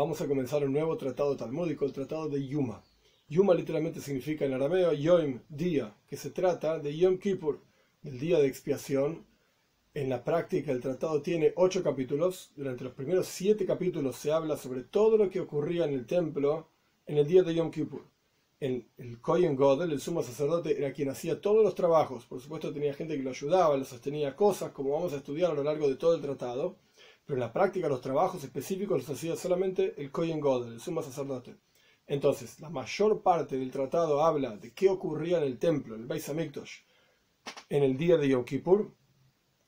vamos a comenzar un nuevo tratado talmúdico, el tratado de Yuma. Yuma literalmente significa en arameo Yom, día, que se trata de Yom Kippur, el día de expiación. En la práctica el tratado tiene ocho capítulos. Durante los primeros siete capítulos se habla sobre todo lo que ocurría en el templo en el día de Yom Kippur. El, el Kohen Godel, el sumo sacerdote, era quien hacía todos los trabajos. Por supuesto tenía gente que lo ayudaba, le sostenía cosas, como vamos a estudiar a lo largo de todo el tratado pero en la práctica los trabajos específicos los hacía solamente el Kohen Godel, el sumo sacerdote. Entonces, la mayor parte del tratado habla de qué ocurría en el templo, el Beis Hamikdash, en el día de Yom Kippur,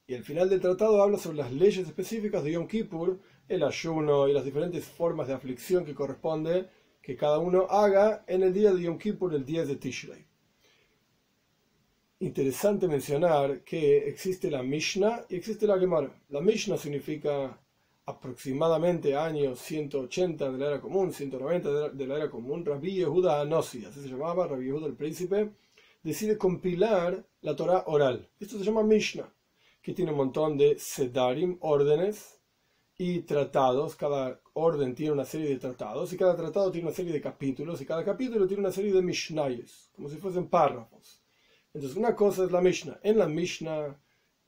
y el final del tratado habla sobre las leyes específicas de Yom Kippur, el ayuno y las diferentes formas de aflicción que corresponde que cada uno haga en el día de Yom Kippur, el día de Tishrei interesante mencionar que existe la Mishnah y existe la Gemara. La Mishnah significa aproximadamente años 180 de la era común, 190 de la era común. Rabbi Yehuda Anossi, así se llamaba, Rabbi Yehuda el príncipe, decide compilar la Torah oral. Esto se llama Mishnah, que tiene un montón de sedarim, órdenes y tratados. Cada orden tiene una serie de tratados y cada tratado tiene una serie de capítulos y cada capítulo tiene una serie de mishnayos, como si fuesen párrafos. Entonces, una cosa es la Mishnah. En la Mishnah,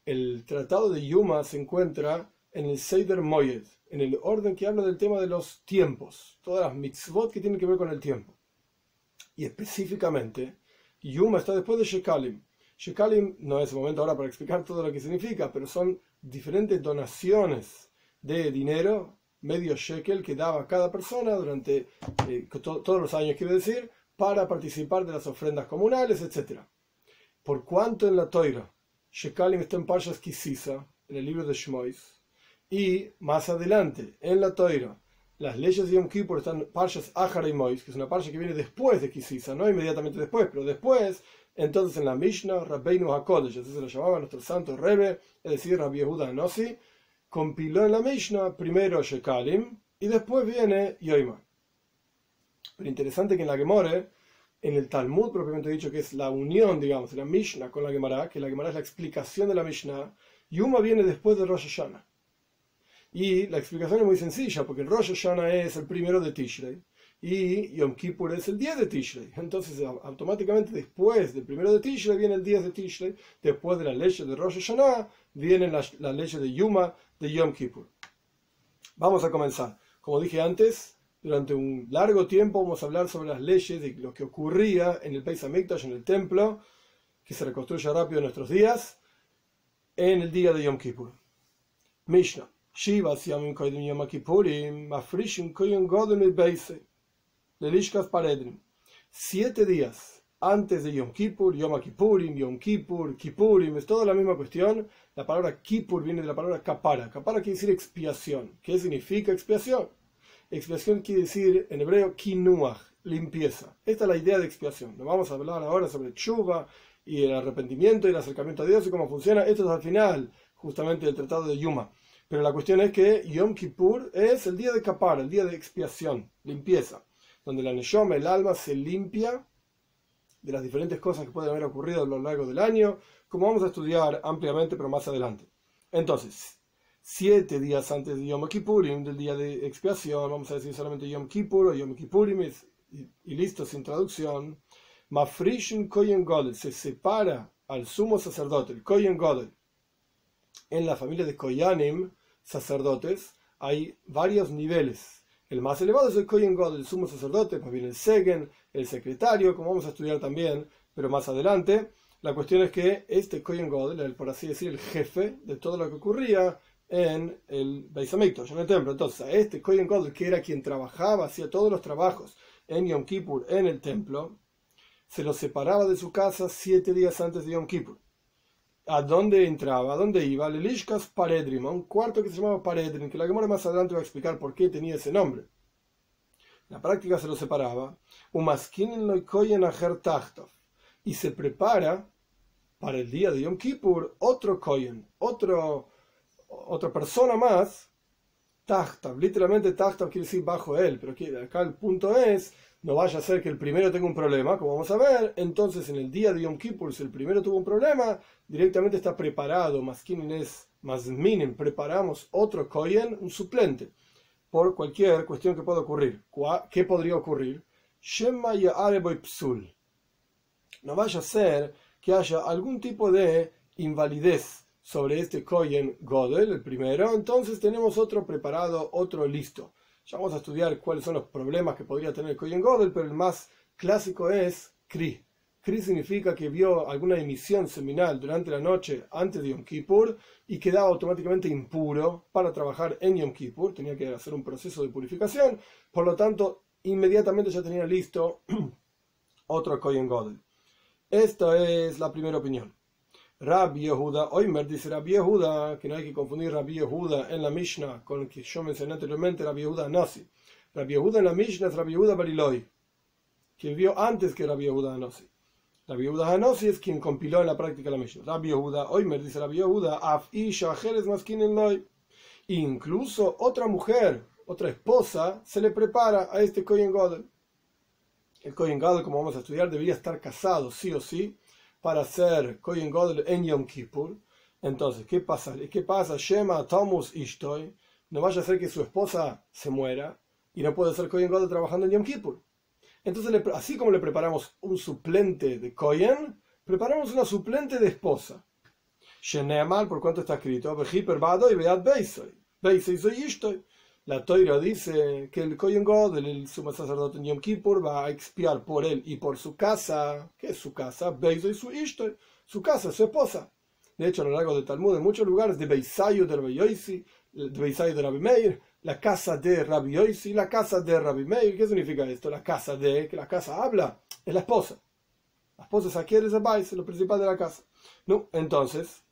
el tratado de Yuma se encuentra en el Seider Moyed, en el orden que habla del tema de los tiempos, todas las mitzvot que tienen que ver con el tiempo. Y específicamente, Yuma está después de Shekalim. Shekalim no es el momento ahora para explicar todo lo que significa, pero son diferentes donaciones de dinero, medio shekel, que daba cada persona durante eh, todos los años, quiero decir, para participar de las ofrendas comunales, etcétera. Por cuanto en la Toira, Shekalim está en Parshas Kisisa, en el libro de Shmois, y más adelante, en la Toira, las leyes de Yom Kippur están en Parshas Ahara y Mois, que es una parsha que viene después de Kisisa, no inmediatamente después, pero después, entonces en la Mishnah, Rabbeinu HaKodesh, así se lo llamaba nuestro santo Rebe, es decir, Rabbi Yehuda Anossi, compiló en la Mishnah primero Shekalim y después viene Yoima. Pero interesante que en la Gemore en el Talmud propiamente dicho, que es la unión, digamos, de la Mishnah con la Gemara, que la Gemara es la explicación de la Mishnah, Yuma viene después de Rosh Hashanah. Y la explicación es muy sencilla, porque el Rosh Hashanah es el primero de Tishrei y Yom Kippur es el 10 de Tishrei. Entonces, automáticamente después del primero de Tishrei viene el 10 de Tishrei, después de la ley de Rosh Hashanah viene la, la de Yuma de Yom Kippur. Vamos a comenzar. Como dije antes, durante un largo tiempo vamos a hablar sobre las leyes de lo que ocurría en el Beis Hamikdash, en el templo, que se reconstruye rápido en nuestros días, en el día de Yom Kippur. Mishnah. Siete días antes de Yom Kippur, Yom Kippurim, Yom Kippur, Kippurim, es toda la misma cuestión. La palabra Kippur viene de la palabra kapara. Kapara quiere decir expiación. ¿Qué significa expiación? Expiación quiere decir en hebreo kinuach, limpieza. Esta es la idea de expiación. Nos vamos a hablar ahora sobre chuva y el arrepentimiento y el acercamiento a Dios y cómo funciona. Esto es al final, justamente, del tratado de Yuma. Pero la cuestión es que Yom Kippur es el día de capar, el día de expiación, limpieza, donde la Neshom, el alma, se limpia de las diferentes cosas que pueden haber ocurrido a lo largo del año, como vamos a estudiar ampliamente, pero más adelante. Entonces, siete días antes de Yom Kippurim, del día de expiación, vamos a decir solamente Yom Kippur o Yom Kippurim, y, listo, sin traducción, Mafrishim Koyen Godel, se separa al sumo sacerdote, el Koyen Godel. En la familia de Koyanim, sacerdotes, hay varios niveles. El más elevado es el Koyen Godel, el sumo sacerdote, pues viene el Segen, el secretario, como vamos a estudiar también, pero más adelante. La cuestión es que este Koyen Godel, el, por así decir, el jefe de todo lo que ocurría, en el Beis Hamikdash, en el templo. Entonces, este Kohen Gadol, que era quien trabajaba, hacía todos los trabajos en Yom Kippur, en el templo, se lo separaba de su casa siete días antes de Yom Kippur. ¿A dónde entraba? ¿A dónde iba? Lelishkas Paredrim, a un cuarto que se llamaba Paredrim, que la Gemara más adelante va a explicar por qué tenía ese nombre. La práctica se lo separaba. Y se prepara para el día de Yom Kippur otro Kohen, otro otra persona más, Tachtav, literalmente Tachtav quiere decir bajo él, pero acá el punto es, no vaya a ser que el primero tenga un problema, como vamos a ver, entonces en el día de Yom Kippur, si el primero tuvo un problema, directamente está preparado, más es más minen, preparamos otro Koyen, un suplente. por cualquier cuestión que pueda ocurrir. ¿Qué podría ocurrir? Shema psul. No vaya a ser que haya algún tipo de invalidez sobre este Koyen Godel, el primero, entonces tenemos otro preparado, otro listo. Ya vamos a estudiar cuáles son los problemas que podría tener Koyen Godel, pero el más clásico es Kri. Kri significa que vio alguna emisión seminal durante la noche antes de Yom Kippur y quedaba automáticamente impuro para trabajar en Yom Kippur. Tenía que hacer un proceso de purificación, por lo tanto, inmediatamente ya tenía listo otro Koyen Godel. Esta es la primera opinión. Rabbi Yehuda, Oimer dice Rabbi Yehuda, que no hay que confundir Rabbi Yehuda en la Mishnah con el que yo mencioné anteriormente, Rabbi Yehuda Nasi. Rabbi Yehuda en la Mishnah es Rabbi Yehuda Bariloi, que vivió antes que Rabbi Yehuda Nasi. Rabbi Yehuda Hanosi es quien compiló en la práctica la Mishnah. Rabbi Yehuda, Oimer dice Rabbi Yehuda, Af Isha Jerez Maskin Loi. Incluso otra mujer, otra esposa, se le prepara a este Kohen Godel. El Kohen Godel, como vamos a estudiar, debería estar casado, sí o sí, para ser Kohen Godel en Yom Kippur. Entonces, ¿qué pasa? ¿Qué pasa? Shema Thomas Ishtoy. No vaya a ser que su esposa se muera y no puede ser Kohen Godel trabajando en Yom Kippur. Entonces, así como le preparamos un suplente de Kohen, preparamos una suplente de esposa. Sheneamal, por cuanto está escrito, y Beat Beisoy. soy Ishtoy. La Toira dice que el Kohen God, el sumo sacerdote en Yom Kippur, va a expiar por él y por su casa. ¿Qué es su casa? Beiso y su Ishto. Su casa, su esposa. De hecho, a lo largo del Talmud, en muchos lugares, de Beisayo de Rabbi Yoisi, de Beisayo de Rabbi Meir, la casa de Rabbi Yoisi, la casa de Rabbi Meir. ¿Qué significa esto? La casa de, que la casa habla, es la esposa. La esposa adquiere ese es lo principal de la casa. No, entonces,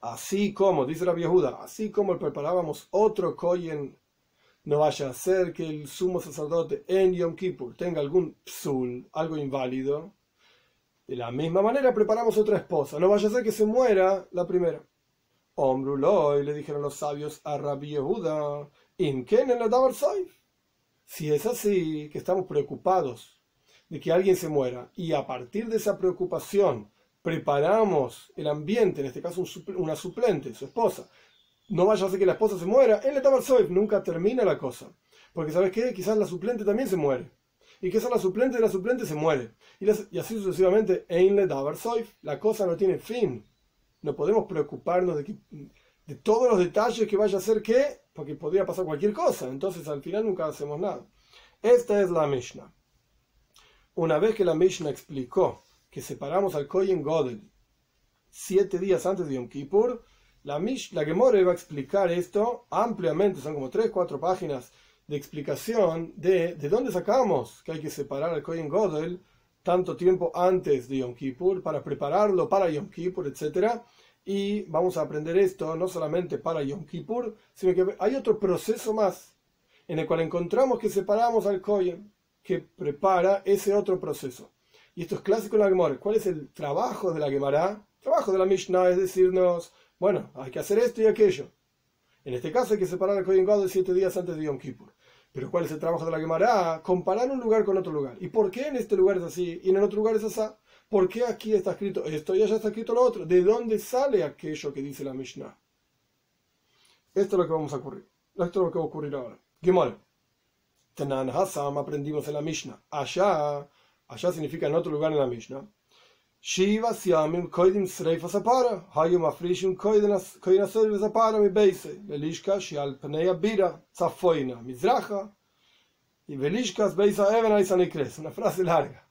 Así como, dice la viejuda, así como preparábamos otro koyen, no vaya a ser que el sumo sacerdote en Yom Kippur tenga algún psul, algo inválido. De la misma manera preparamos otra esposa, no vaya a ser que se muera la primera. Omruloy, le dijeron los sabios a Rabbi Yehuda, Imken en la Si es así, que estamos preocupados de que alguien se muera, y a partir de esa preocupación preparamos el ambiente, en este caso una suplente, su esposa, no vaya a ser que la esposa se muera, él le Soif, nunca termina la cosa. Porque ¿sabes qué? Quizás la suplente también se muere. Y quizás la suplente de la suplente se muere. Y, así sucesivamente, Ein le Soif, la cosa no tiene fin. No podemos preocuparnos de, todos los detalles que vaya a ser qué, porque podría pasar cualquier cosa. Entonces al final nunca hacemos nada. Esta es la Mishnah. Una vez que la Mishnah explicó que separamos al Kohen Godel siete días antes de Yom Kippur, la, Mish, la Gemore va a explicar esto ampliamente, son como tres, cuatro páginas de explicación de de dónde sacamos que hay que separar al Kohen Godel tanto tiempo antes de Yom Kippur para prepararlo para Yom Kippur, etc. Y vamos a aprender esto no solamente para Yom Kippur, sino que hay otro proceso más en el cual encontramos que separamos al Kohen que prepara ese otro proceso. Y esto es clásico en la Gemara. ¿Cuál es el trabajo de la Gemara? El trabajo de la Mishnah es decirnos, bueno, hay que hacer esto y aquello. En este caso hay que separar el Kohen de siete días antes de Yom Kippur. Pero ¿cuál es el trabajo de la Gemara? Comparar un lugar con otro lugar. ¿Y por qué en este lugar es así y en el otro lugar es así? ¿Por qué aquí está escrito esto y allá está escrito lo otro? ¿De dónde sale aquello que dice la Mishnah? Esto es lo que vamos a ocurrir. Esto es lo que va a ocurrir ahora. Gemara. Tenan Hassam aprendimos en la Mishnah. Allá Allá significa en otro lugar en la Mishnah. Shiva siamim koidim sreifas apara. Hayu mafrishim koidim aservis apara mi beise. Velishka shial pneia bira. Zafoina mizracha. Y velishkas beisa even aisanikres. Una frase larga.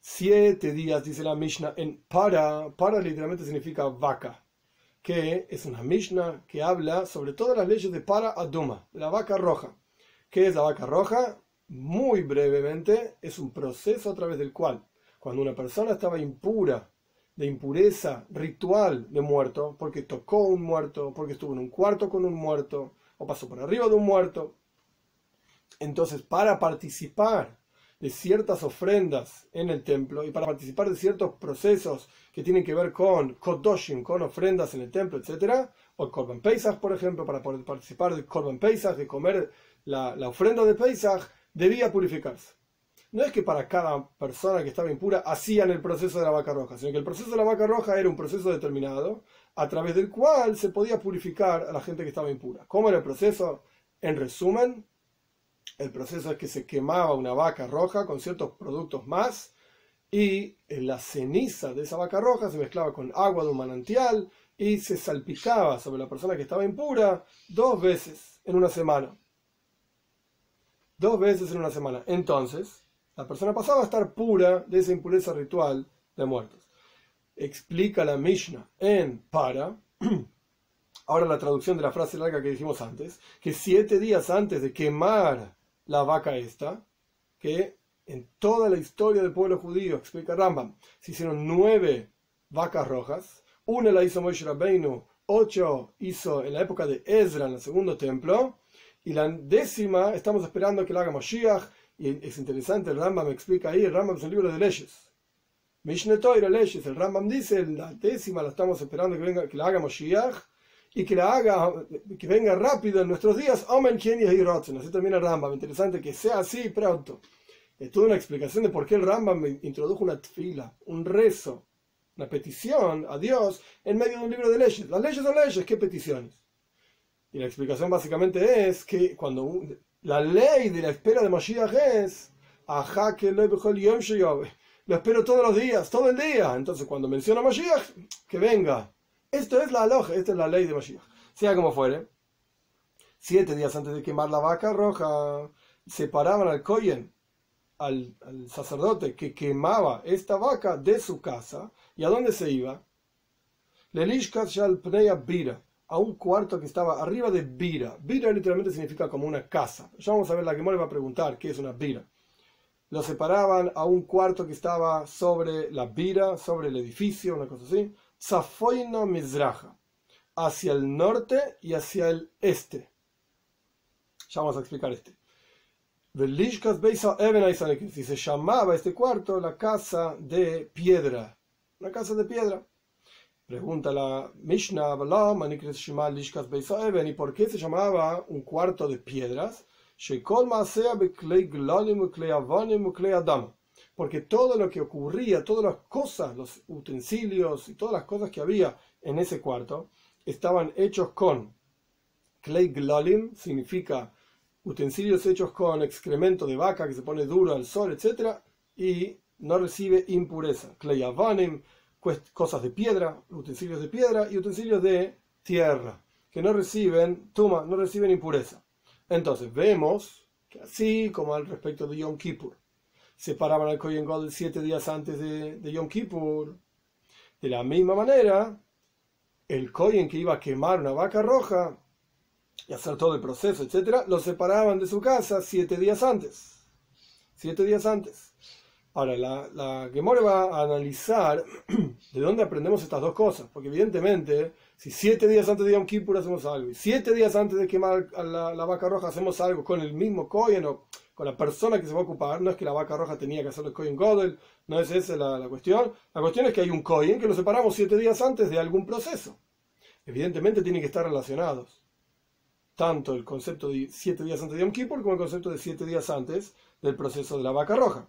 Siete días, dice la Mishnah, en para. Para literalmente significa vaca. Que es una Mishnah que habla sobre todas las leyes de para aduma, la vaca roja. ¿Qué es la vaca roja? Muy brevemente, es un proceso a través del cual, cuando una persona estaba impura, de impureza ritual de muerto, porque tocó un muerto, porque estuvo en un cuarto con un muerto, o pasó por arriba de un muerto, entonces para participar de ciertas ofrendas en el templo y para participar de ciertos procesos que tienen que ver con Kodoshim, con ofrendas en el templo, etc., o Korban Pesach, por ejemplo, para poder participar del Korban Pesach, de comer la, la ofrenda de Pesach, debía purificarse. no es que para cada persona que estaba impura hacían el proceso de la vaca roja, sino que el proceso de la vaca roja era un proceso determinado a través del cual se podía purificar a la gente que estaba impura. ¿Cómo era el proceso? En resumen, el proceso es que se quemaba una vaca roja con ciertos productos más y la ceniza de esa vaca roja se mezclaba con agua de un manantial y se salpicaba sobre la persona que estaba impura dos veces en una semana. Dos veces en una semana. Entonces, la persona pasaba a estar pura de esa impureza ritual de muertos. Explica la Mishnah en para. Ahora la traducción de la frase larga que dijimos antes, que siete días antes de quemar la vaca esta, que en toda la historia del pueblo judío, explica Rambam, se hicieron nueve vacas rojas, una la hizo Moshe Rabbeinu, ocho hizo en la época de Ezra en el segundo templo, y la décima estamos esperando que la haga Moshiach, y es interesante, el Rambam me explica ahí, el Rambam es un libro de leyes. Mishneh Torah leyes, el Rambam dice, la décima la estamos esperando que, venga, que la haga Moshiach, y que la haga, que venga rápido en nuestros días, Omen Kien Yehirotzen, así termina el Rambam, interesante que sea así pronto. Es toda una explicación de por qué el Rambam introdujo una tfila, un rezo, una petición a Dios en medio de un libro de leyes. Las leyes son leyes, ¿qué peticiones? Y la explicación básicamente es que cuando la ley de la espera de Mashiach es, ajá que lo espero todos los días, todo el día. Entonces cuando menciona Mashiach, que venga. Esto es la aloja, esta es la ley de Mashiach. Sea como fuere, siete días antes de quemar la vaca roja, separaban al Koyen, al, sacerdote que quemaba esta vaca de su casa. ¿Y a dónde se iba? Lelishkas Pneya Bira a un cuarto que estaba arriba de Bira. Bira literalmente significa como una casa. Ya vamos a ver, la que le va a preguntar qué es una Bira. Lo separaban a un cuarto que estaba sobre la Bira, sobre el edificio, una cosa así. Zafoino Mizraja, hacia el norte y hacia el este. Ya vamos a explicar este. Si se llamaba este cuarto la casa de piedra. Una casa de piedra. Pregunta la Mishnah, ¿y por qué se llamaba un cuarto de piedras? Porque todo lo que ocurría, todas las cosas, los utensilios y todas las cosas que había en ese cuarto, estaban hechos con clay glolim, significa utensilios hechos con excremento de vaca que se pone duro al sol, etc. Y no recibe impureza. Clay avanim, cosas de piedra, utensilios de piedra y utensilios de tierra, que no reciben tuma, no reciben impureza. Entonces vemos que así como al respecto de Yom Kippur, separaban al Kohen Gadol siete días antes de, de, Yom Kippur, de la misma manera, el Kohen que iba a quemar una vaca roja y hacer todo el proceso, etc., lo separaban de su casa siete días antes. Siete días antes. Ahora, la, la Gemore va a analizar de dónde aprendemos estas dos cosas, porque evidentemente, si siete días antes de Yom Kippur hacemos algo, y siete días antes de quemar la, vaca roja hacemos algo con el mismo Kohen o con la persona que se va a ocupar, no es que la vaca roja tenía que hacer el Kohen Godel, no es esa la, cuestión, la cuestión es que hay un Kohen que lo separamos siete días antes de algún proceso. Evidentemente tienen que estar relacionados, tanto el concepto de siete días antes de Yom Kippur como el concepto de siete días antes del proceso de la vaca roja.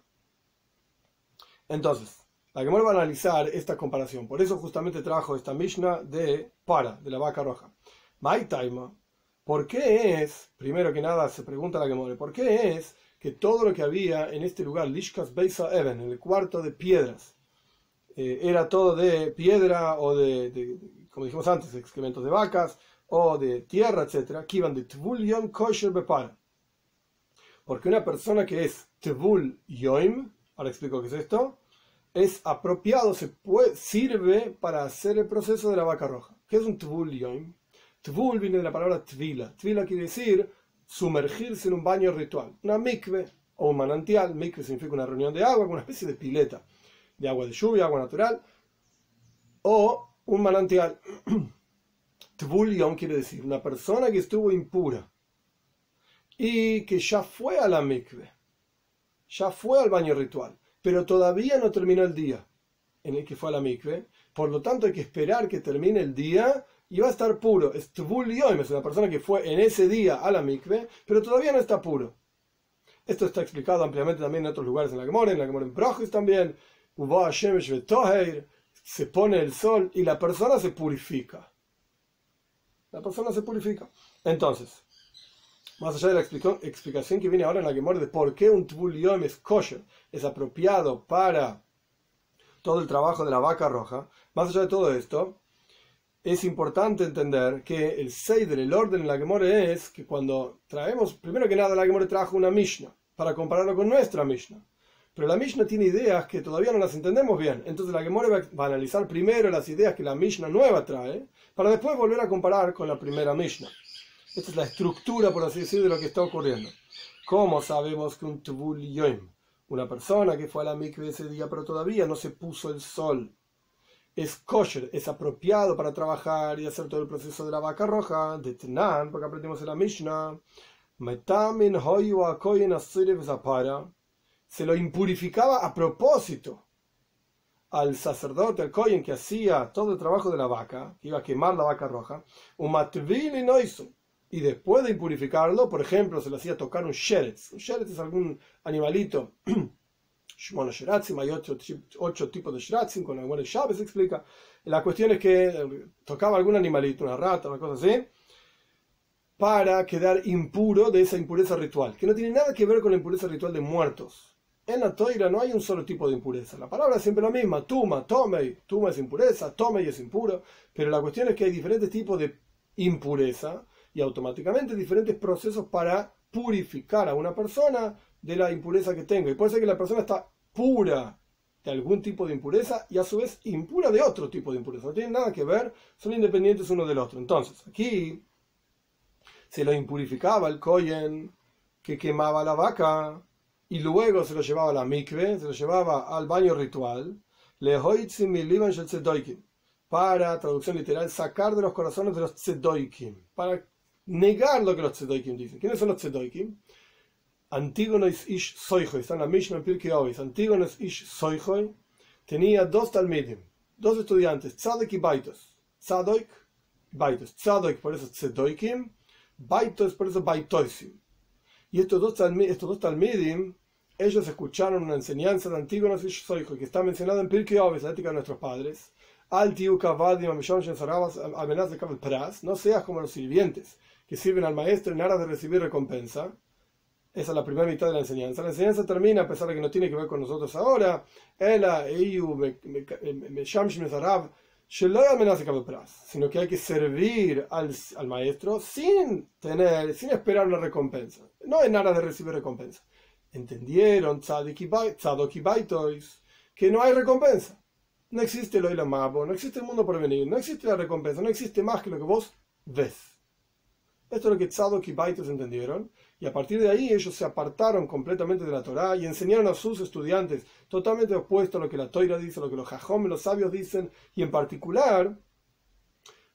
Entonces, la que va a analizar esta comparación. Por eso justamente trajo esta Mishnah de para, de la vaca roja. Taima, ¿por qué es, primero que nada se pregunta la Gemore, ¿por qué es que todo lo que había en este lugar, Lishkas Beisa Even, en el cuarto de piedras, eh, era todo de piedra o de, como dijimos antes, excrementos de vacas o de tierra, etcétera, que iban de Tvul Yom Kosher Bepara? Porque una persona que es Tvul Yom, ahora explico qué es esto, es apropiado, se puede, sirve para hacer el proceso de la vaca roja. ¿Qué es un tvul yoim? Tvul viene de la palabra tvila. Tvila quiere decir sumergirse en un baño ritual. Una mikve o un manantial. Mikve significa una reunión de agua, una especie de pileta de agua de lluvia, agua natural. O un manantial. Tvul yom quiere decir una persona que estuvo impura y que ya fue a la mikve ya fue al baño ritual, pero todavía no terminó el día en el que fue a la mikve, por lo tanto hay que esperar que termine el día y va a estar puro. Es es una persona que fue en ese día a la mikve, pero todavía no está puro. Esto está explicado ampliamente también en otros lugares en la Gemora, en la Gemora en Brojis también. Se pone el sol y la persona se purifica. La persona se purifica. Entonces, más allá de la explicación que viene ahora en la Gemora de por qué un Tvul es kosher, es apropiado para todo el trabajo de la vaca roja, más allá de todo esto, es importante entender que el Seider, el orden en la Gemore es que cuando traemos, primero que nada la Gemore trajo una Mishnah para compararlo con nuestra Mishnah. Pero la Mishnah tiene ideas que todavía no las entendemos bien. Entonces la Gemore va, a analizar primero las ideas que la Mishnah nueva trae para después volver a comparar con la primera Mishnah. Esta es la estructura, por así decir, de lo que está ocurriendo. ¿Cómo sabemos que un Tvul Yoim, una persona que fue a la mikve ese día pero todavía no se puso el sol, es kosher, es apropiado para trabajar y hacer todo el proceso de la vaca roja, de Tenan, porque aprendimos en la Mishnah, se lo impurificaba a propósito al sacerdote, al Kohen que hacía todo el trabajo de la vaca, que iba a quemar la vaca roja, un no hizo. Y después de impurificarlo, por ejemplo, se le hacía tocar un sheretz. Un sheretz es algún animalito Shimon Shiratzim, hay ocho, tipos de Shiratzim, con algunos llaves se explica. La cuestión es que eh, tocaba algún animalito, una rata, una cosa así, para quedar impuro de esa impureza ritual, que no tiene nada que ver con la impureza ritual de muertos. En la toira no hay un solo tipo de impureza. La palabra es siempre la misma, tuma, tomei. Tuma es impureza, tomei es impuro. Pero la cuestión es que hay diferentes tipos de impureza y automáticamente diferentes procesos para purificar a una persona de la impureza que tenga. Y puede ser que la persona está pura de algún tipo de impureza y a su vez impura de otro tipo de impureza. No tienen nada que ver, son independientes uno del otro. Entonces, aquí se lo impurificaba el kohen que quemaba la vaca y luego se lo llevaba a la mikve, se lo llevaba al baño ritual, para, traducción literal, sacar de los corazones de los tzedoikim, para negar lo que los tzedoikim dicen. ¿Quiénes son los tzedoikim? Antígonos Ish Soijoy, está en la Mishnah Pirkei Ovis. Antígonos Ish Soijoy tenía dos talmidim, dos estudiantes, Tzadok y Baitos. Tzadok, Baitos. Tzadok por eso Tzedoikim, Baitos por eso Baitoisim. Y estos dos, estos dos talmidim, ellos escucharon una enseñanza de Antígonos Ish Soijoy que está mencionada en Pirkei Ovis, la ética de nuestros padres. Al tiu kavadim amishon shensarabas amenaz de pras, no seas como los sirvientes que sirven al maestro en aras de recibir recompensa esa es la primera mitad de la enseñanza. La enseñanza termina, a pesar de que no tiene que ver con nosotros ahora, sino que hay que servir al, al, maestro sin tener, sin esperar una recompensa. No es nada de recibir recompensa. Entendieron que no hay recompensa. No existe el oílo mabo, no existe el mundo por venir, no existe la recompensa, no existe más que lo que vos ves. Esto es lo que Tzadok y Baitos entendieron. Y a partir de ahí ellos se apartaron completamente de la Torá y enseñaron a sus estudiantes totalmente opuesto a lo que la Torah dice, a lo que los Jajom, los sabios dicen, y en particular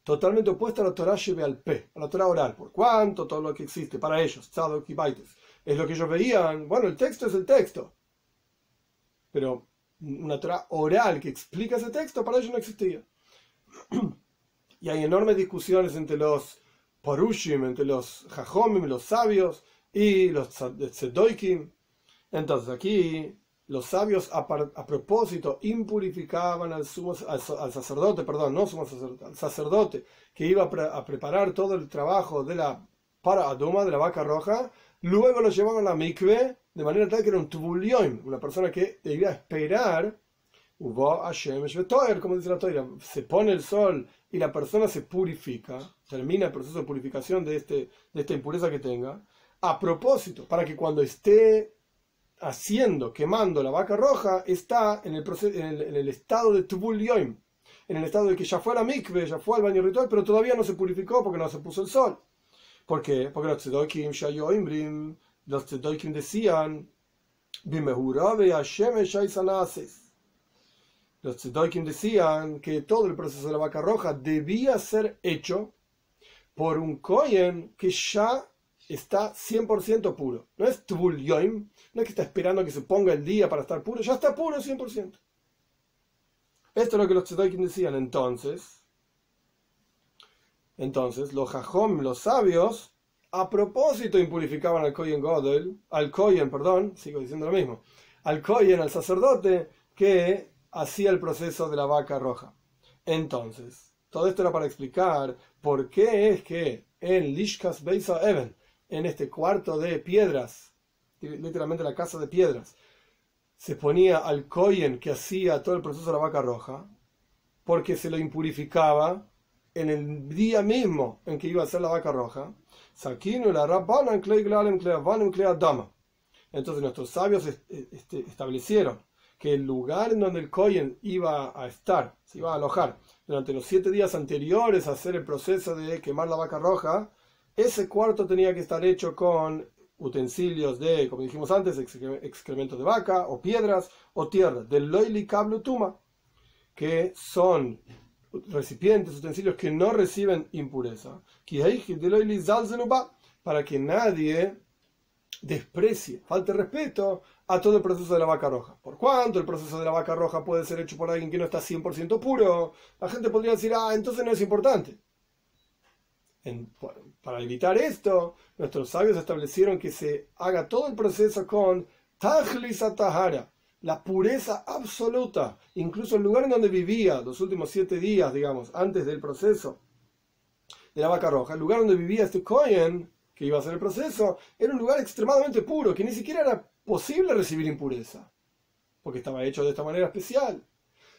totalmente opuesto a la Torah lleve al P, a la Torah oral, por cuanto todo lo que existe para ellos, Tzadok y Baitos, es lo que ellos veían, bueno, el texto es el texto, pero una Torah oral que explica ese texto para ellos no existía. y hay enormes discusiones entre los Porushim, entre los Jajomim, los sabios, y los Tzedoikim. Entonces aquí los sabios a, propósito impurificaban al, sumo, al, sacerdote, perdón, no sumo sacerdote, al sacerdote que iba a, preparar todo el trabajo de la para Aduma, de la vaca roja, luego lo llevaban a la mikve, de manera tal que era un tubulión, una persona que debía esperar, hubo como dice la Torah, se pone el sol y la persona se purifica, termina el proceso de purificación de, este, de esta impureza que tenga, a propósito, para que cuando esté haciendo, quemando la vaca roja, está en el, en el, estado de Tubul Yoim, en el estado de que ya fue a la mikve, ya fue al baño ritual, pero todavía no se purificó porque no se puso el sol. ¿Por qué? Porque los tzedokim los tzedokim decían, los tzedokim decían que todo el proceso de la vaca roja debía ser hecho por un kohen que ya está 100% puro. No es Tvul Yoim, no es que está esperando que se ponga el día para estar puro, ya está puro 100%. Esto es lo que los Tzedokim decían entonces. Entonces, los Jajom, los sabios, a propósito impurificaban al Kohen Godel, al Kohen, perdón, sigo diciendo lo mismo, al Kohen, al sacerdote, que hacía el proceso de la vaca roja. Entonces, todo esto era para explicar por qué es que en Lishkas Beisa Even, en este cuarto de piedras, literalmente la casa de piedras, se ponía al Kohen que hacía todo el proceso de la vaca roja, porque se lo impurificaba en el día mismo en que iba a ser la vaca roja. Entonces nuestros sabios este, establecieron que el lugar en donde el Kohen iba a estar, se iba a alojar durante los siete días anteriores a hacer el proceso de quemar la vaca roja, ese cuarto tenía que estar hecho con utensilios de, como dijimos antes, excrementos de vaca o piedras o tierra, del loili tuma, que son recipientes, utensilios que no reciben impureza, para que nadie desprecie, falte respeto a todo el proceso de la vaca roja. Por cuanto el proceso de la vaca roja puede ser hecho por alguien que no está 100% puro, la gente podría decir, ah, entonces no es importante. para evitar esto, nuestros sabios establecieron que se haga todo el proceso con Tajlisa Tahara, la pureza absoluta, incluso el lugar en donde vivía los últimos siete días, digamos, antes del proceso de la vaca roja, el lugar donde vivía este Cohen, que iba a hacer el proceso, era un lugar extremadamente puro, que ni siquiera era posible recibir impureza, porque estaba hecho de esta manera especial.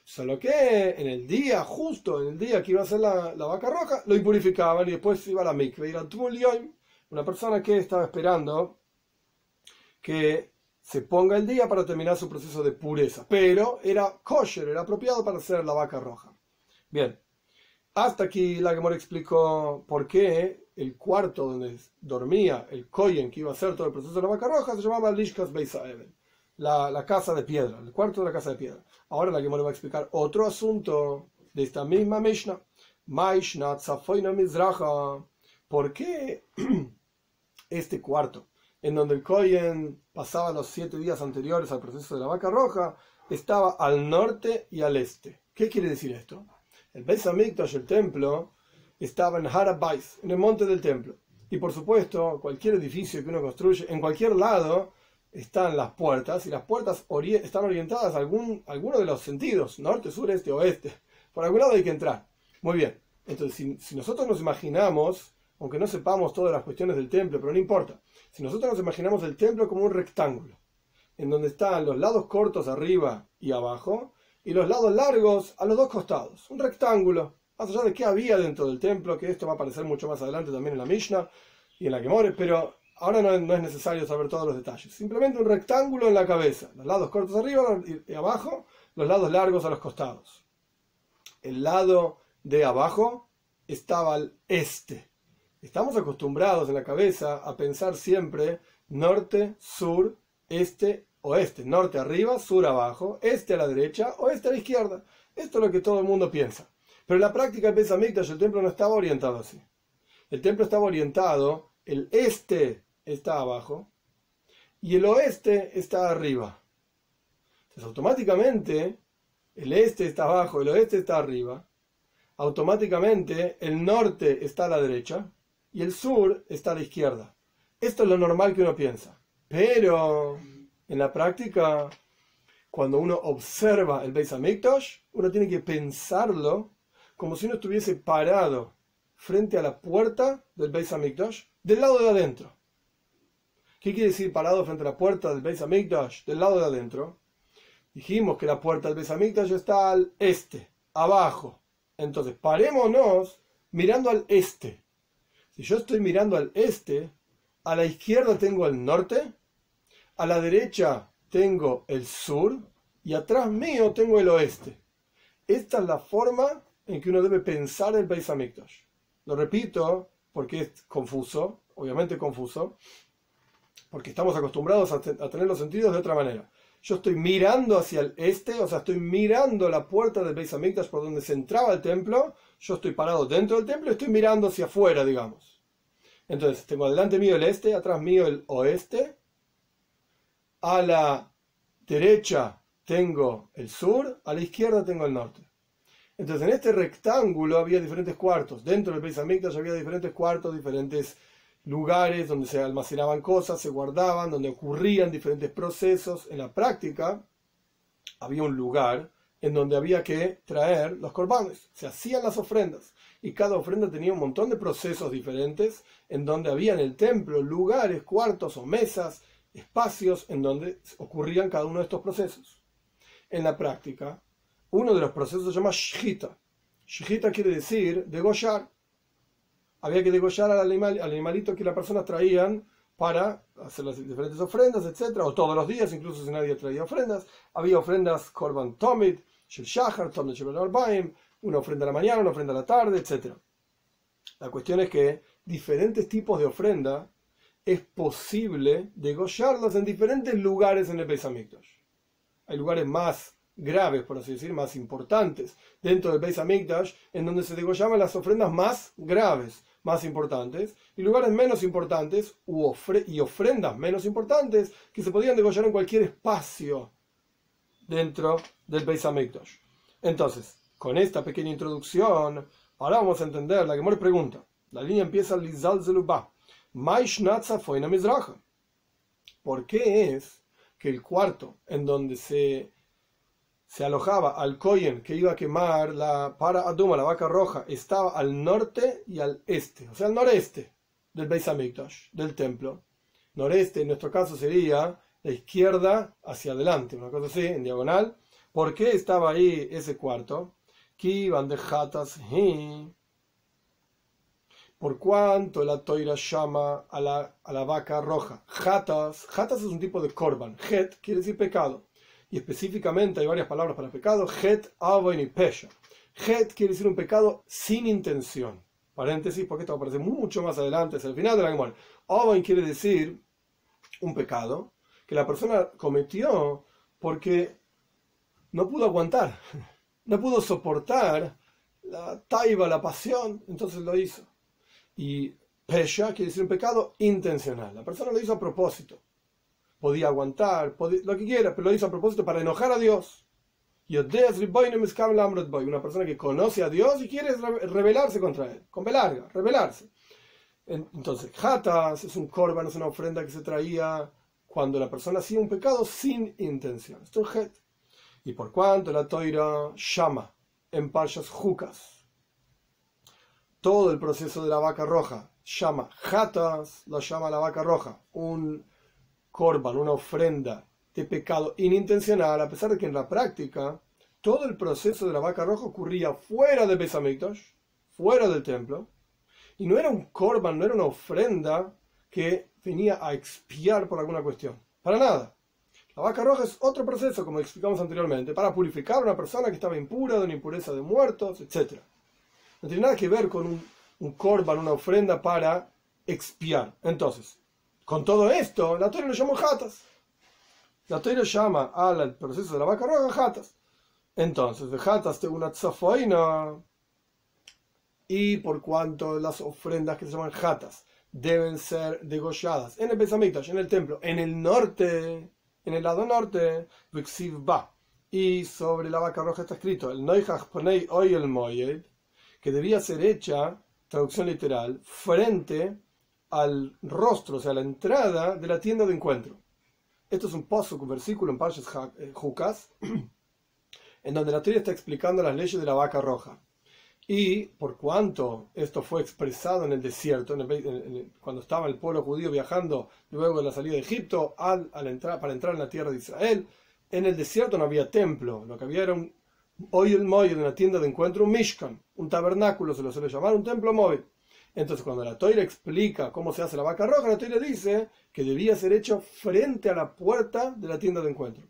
Solo que en el día, justo en el día que iba a ser la, vaca roja, lo impurificaban y después iba a la mikve, ir una persona que estaba esperando que se ponga el día para terminar su proceso de pureza. Pero era kosher, era apropiado para hacer la vaca roja. Bien, hasta aquí la Gemora explicó por qué el cuarto donde dormía el Koyen que iba a hacer todo el proceso de la vaca roja se llamaba Lishkas Beisaeben, la, la casa de piedra, el cuarto de la casa de piedra. Ahora la Gemora va a explicar otro asunto de esta misma Mishnah. Maishna Tzafoina Mizraha. ¿Por qué este cuarto en donde el Kohen pasaba los siete días anteriores al proceso de la vaca roja, estaba al norte y al este. ¿Qué quiere decir esto? El Beis Hamikdash, el templo, estaba en Harabais, en el monte del templo. Y por supuesto, cualquier edificio que uno construye, en cualquier lado, están las puertas, y las puertas están orientadas a algún, alguno de los sentidos, norte, sur, este, oeste. Por algún lado hay que entrar. Muy bien. Entonces, si nosotros nos imaginamos, aunque no sepamos todas las cuestiones del templo, pero no importa, si nosotros nos imaginamos el templo como un rectángulo, en donde están los lados cortos arriba y abajo, y los lados largos a los dos costados, un rectángulo, más allá de qué había dentro del templo, que esto va a aparecer mucho más adelante también en la Mishnah y en la Gemore, pero ahora no, es necesario saber todos los detalles, simplemente un rectángulo en la cabeza, los lados cortos arriba y abajo, los lados largos a los costados. El lado de abajo estaba al este, Estamos acostumbrados en la cabeza a pensar siempre norte, sur, este, oeste. Norte arriba, sur abajo, este a la derecha, oeste a la izquierda. Esto es lo que todo el mundo piensa. Pero en la práctica el el templo no estaba orientado así. El templo estaba orientado, el este está abajo y el oeste está arriba. Entonces automáticamente el este está abajo, el oeste está arriba. Automáticamente el norte está a la derecha y el sur está a la izquierda. Esto es lo normal que uno piensa. Pero en la práctica, cuando uno observa el Beis Hamikdash, uno tiene que pensarlo como si uno estuviese parado frente a la puerta del Beis Hamikdash del lado de adentro. ¿Qué quiere decir parado frente a la puerta del Beis Hamikdash del lado de adentro? Dijimos que la puerta del Beis Hamikdash está al este, abajo. Entonces, parémonos mirando al este. Si yo estoy mirando al este, a la izquierda tengo el norte, a la derecha tengo el sur y atrás mío tengo el oeste. Esta es la forma en que uno debe pensar el Beis. Lo repito porque es confuso, obviamente confuso, porque estamos acostumbrados a, tener los sentidos de otra manera. Yo estoy mirando hacia el este, o sea, estoy mirando la puerta del Beis por donde se entraba el templo. Yo estoy parado dentro del templo y estoy mirando hacia afuera, digamos. Entonces, tengo adelante mío el este, atrás mío el oeste. A la derecha tengo el sur, a la izquierda tengo el norte. Entonces, en este rectángulo había diferentes cuartos. Dentro del Beis había diferentes cuartos, diferentes lugares donde se almacenaban cosas, se guardaban, donde ocurrían diferentes procesos. En la práctica había un lugar en donde había que traer los corbanes, se hacían las ofrendas y cada ofrenda tenía un montón de procesos diferentes en donde había en el templo lugares, cuartos o mesas, espacios en donde ocurrían cada uno de estos procesos. En la práctica, uno de los procesos se llama shita. Shita quiere decir degollar. Había que degollar al animalito que las personas traían para hacer las diferentes ofrendas, etc. O todos los días, incluso si nadie traía ofrendas. Había ofrendas Korban Tomit, Shel Shachar, Tomit Shel una ofrenda a la mañana, una ofrenda a la tarde, etc. La cuestión es que diferentes tipos de ofrenda es posible degollarlos en diferentes lugares en el Beis Hay lugares más graves, por así decir, más importantes dentro del Beis Hamikdash, en donde se degollaban las ofrendas más graves, más importantes, y lugares menos importantes y ofrendas menos importantes que se podían degollar en cualquier espacio dentro del Beis Hamikdash. Entonces, con esta pequeña introducción, ahora vamos a entender la que me pregunta. La línea empieza Lizal Zelubá. ¿Por qué es que el cuarto en donde se, se alojaba al Koyen que iba a quemar la para Aduma, la vaca roja, estaba al norte y al este, o sea, al noreste del Beis Hamikdash, del templo? Noreste, en nuestro caso, sería la izquierda hacia adelante, una cosa así, en diagonal. ¿Por qué estaba ahí ese cuarto? Por cuanto la toira llama a la, a la vaca roja. Jatas, jatas es un tipo de korban. Het quiere decir pecado. Y específicamente hay varias palabras para pecado. Het, avoin y pesha. Het quiere decir un pecado sin intención. Paréntesis, porque esto va a aparecer mucho más adelante, es el final de la Gemara. Avoin quiere decir un pecado que la persona cometió porque no pudo aguantar no pudo soportar la taiba, la pasión, entonces lo hizo. Y pesha quiere decir un pecado intencional. La persona lo hizo a propósito. Podía aguantar, lo que quiera, pero lo hizo a propósito para enojar a Dios. Una persona que conoce a Dios y quiere rebelarse contra él, con velarga, rebelarse. Entonces, jatas es un korban, es una ofrenda que se traía cuando la persona hacía un pecado sin intención. Esto es het. Y por cuanto la toira llama en Parshas Jucas todo el proceso de la vaca roja llama jatas, lo llama la vaca roja, un korban, una ofrenda de pecado inintencional, a pesar de que en la práctica todo el proceso de la vaca roja ocurría fuera de Besamiktosh, fuera del templo, y no era un korban, no era una ofrenda que venía a expiar por alguna cuestión, para nada. La vaca roja es otro proceso, como explicamos anteriormente, para purificar a una persona que estaba impura de una impureza de muertos, etc. No tiene nada que ver con un, un korban, una ofrenda para expiar. Entonces, con todo esto, la Torah lo llamó jatas. La Torah llama al proceso de la vaca roja jatas. Entonces, de jatas de una tzafoina. Y por cuanto las ofrendas que se llaman jatas deben ser degolladas en el Besamikdash, en el templo, en el norte en el lado norte, ba. Y sobre la vaca roja está escrito el Noijach Ponei el Moyed, que debía ser hecha, traducción literal, frente al rostro, o sea, la entrada de la tienda de encuentro. Esto es un pozo, un versículo en Parshas Jukas, en donde la teoría está explicando las leyes de la vaca roja. Y por cuanto esto fue expresado en el desierto, cuando estaba el pueblo judío viajando luego de la salida de Egipto al, entrar, para entrar en la tierra de Israel, en el desierto no había templo, lo que había era un el móvil de una tienda de encuentro, un mishkan, un tabernáculo, se lo suele llamar, un templo móvil. Entonces, cuando la Toira explica cómo se hace la vaca roja, la Toira dice que debía ser hecho frente a la puerta de la tienda de encuentro.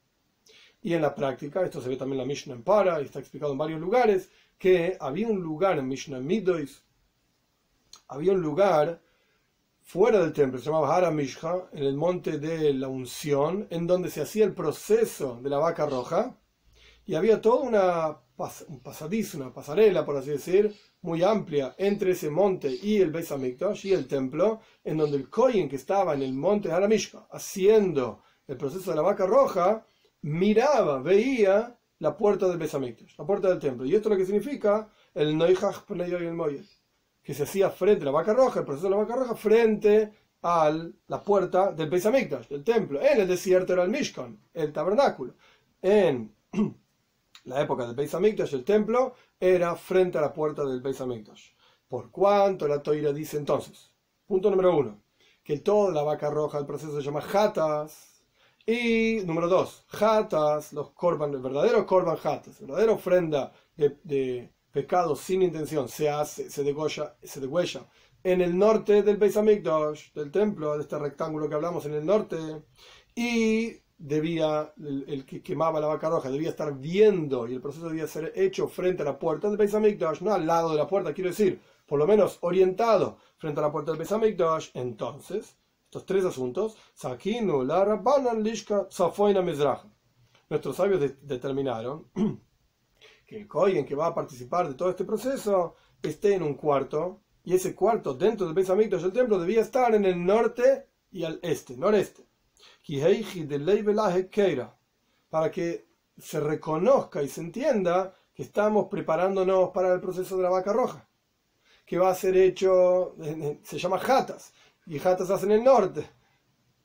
Y en la práctica, esto se ve también en la Mishnah en Para, y está explicado en varios lugares, que había un lugar en Mishnah Midois, había un lugar fuera del templo, se llamaba Hara Mishha, en el monte de la unción, en donde se hacía el proceso de la vaca roja, y había toda una un pasadizo, una pasarela, por así decir, muy amplia entre ese monte y el Beis Hamikdash y el templo, en donde el Kohen que estaba en el monte de Mishka haciendo el proceso de la vaca roja, miraba, veía la puerta del Besamikdash, la puerta del templo. Y esto es lo que significa el Noijach y el Moyes. que se hacía frente a la vaca roja, el proceso de la vaca roja, frente a la puerta del Beis del templo. En el desierto era el Mishkan, el tabernáculo. En la época del Beis el templo era frente a la puerta del Beis Por cuanto la toira dice entonces, punto número uno, que toda la vaca roja, el proceso se llama jatas. Y número dos, jatas, los korban, el verdadero korban jatas, verdadera ofrenda de, pecado sin intención, se hace, se degolla, se degüella en el norte del Beis Hamikdash, del templo, de este rectángulo que hablamos en el norte, y debía, el, que quemaba la vaca roja, debía estar viendo, y el proceso debía ser hecho frente a la puerta del Beis Hamikdash, no al lado de la puerta, quiero decir, por lo menos orientado frente a la puerta del Beis Hamikdash, entonces, estos tres asuntos, Sakinu, la Rabbanan, Lishka, Safoina, Mizraha. Nuestros sabios determinaron que el Kohen que va a participar de todo este proceso esté en un cuarto y ese cuarto dentro del pensamiento del templo debía estar en el norte y al este, noreste. Para que se reconozca y se entienda que estamos preparándonos para el proceso de la vaca roja, que va a ser hecho, se llama jatas, y jatas hacen el norte,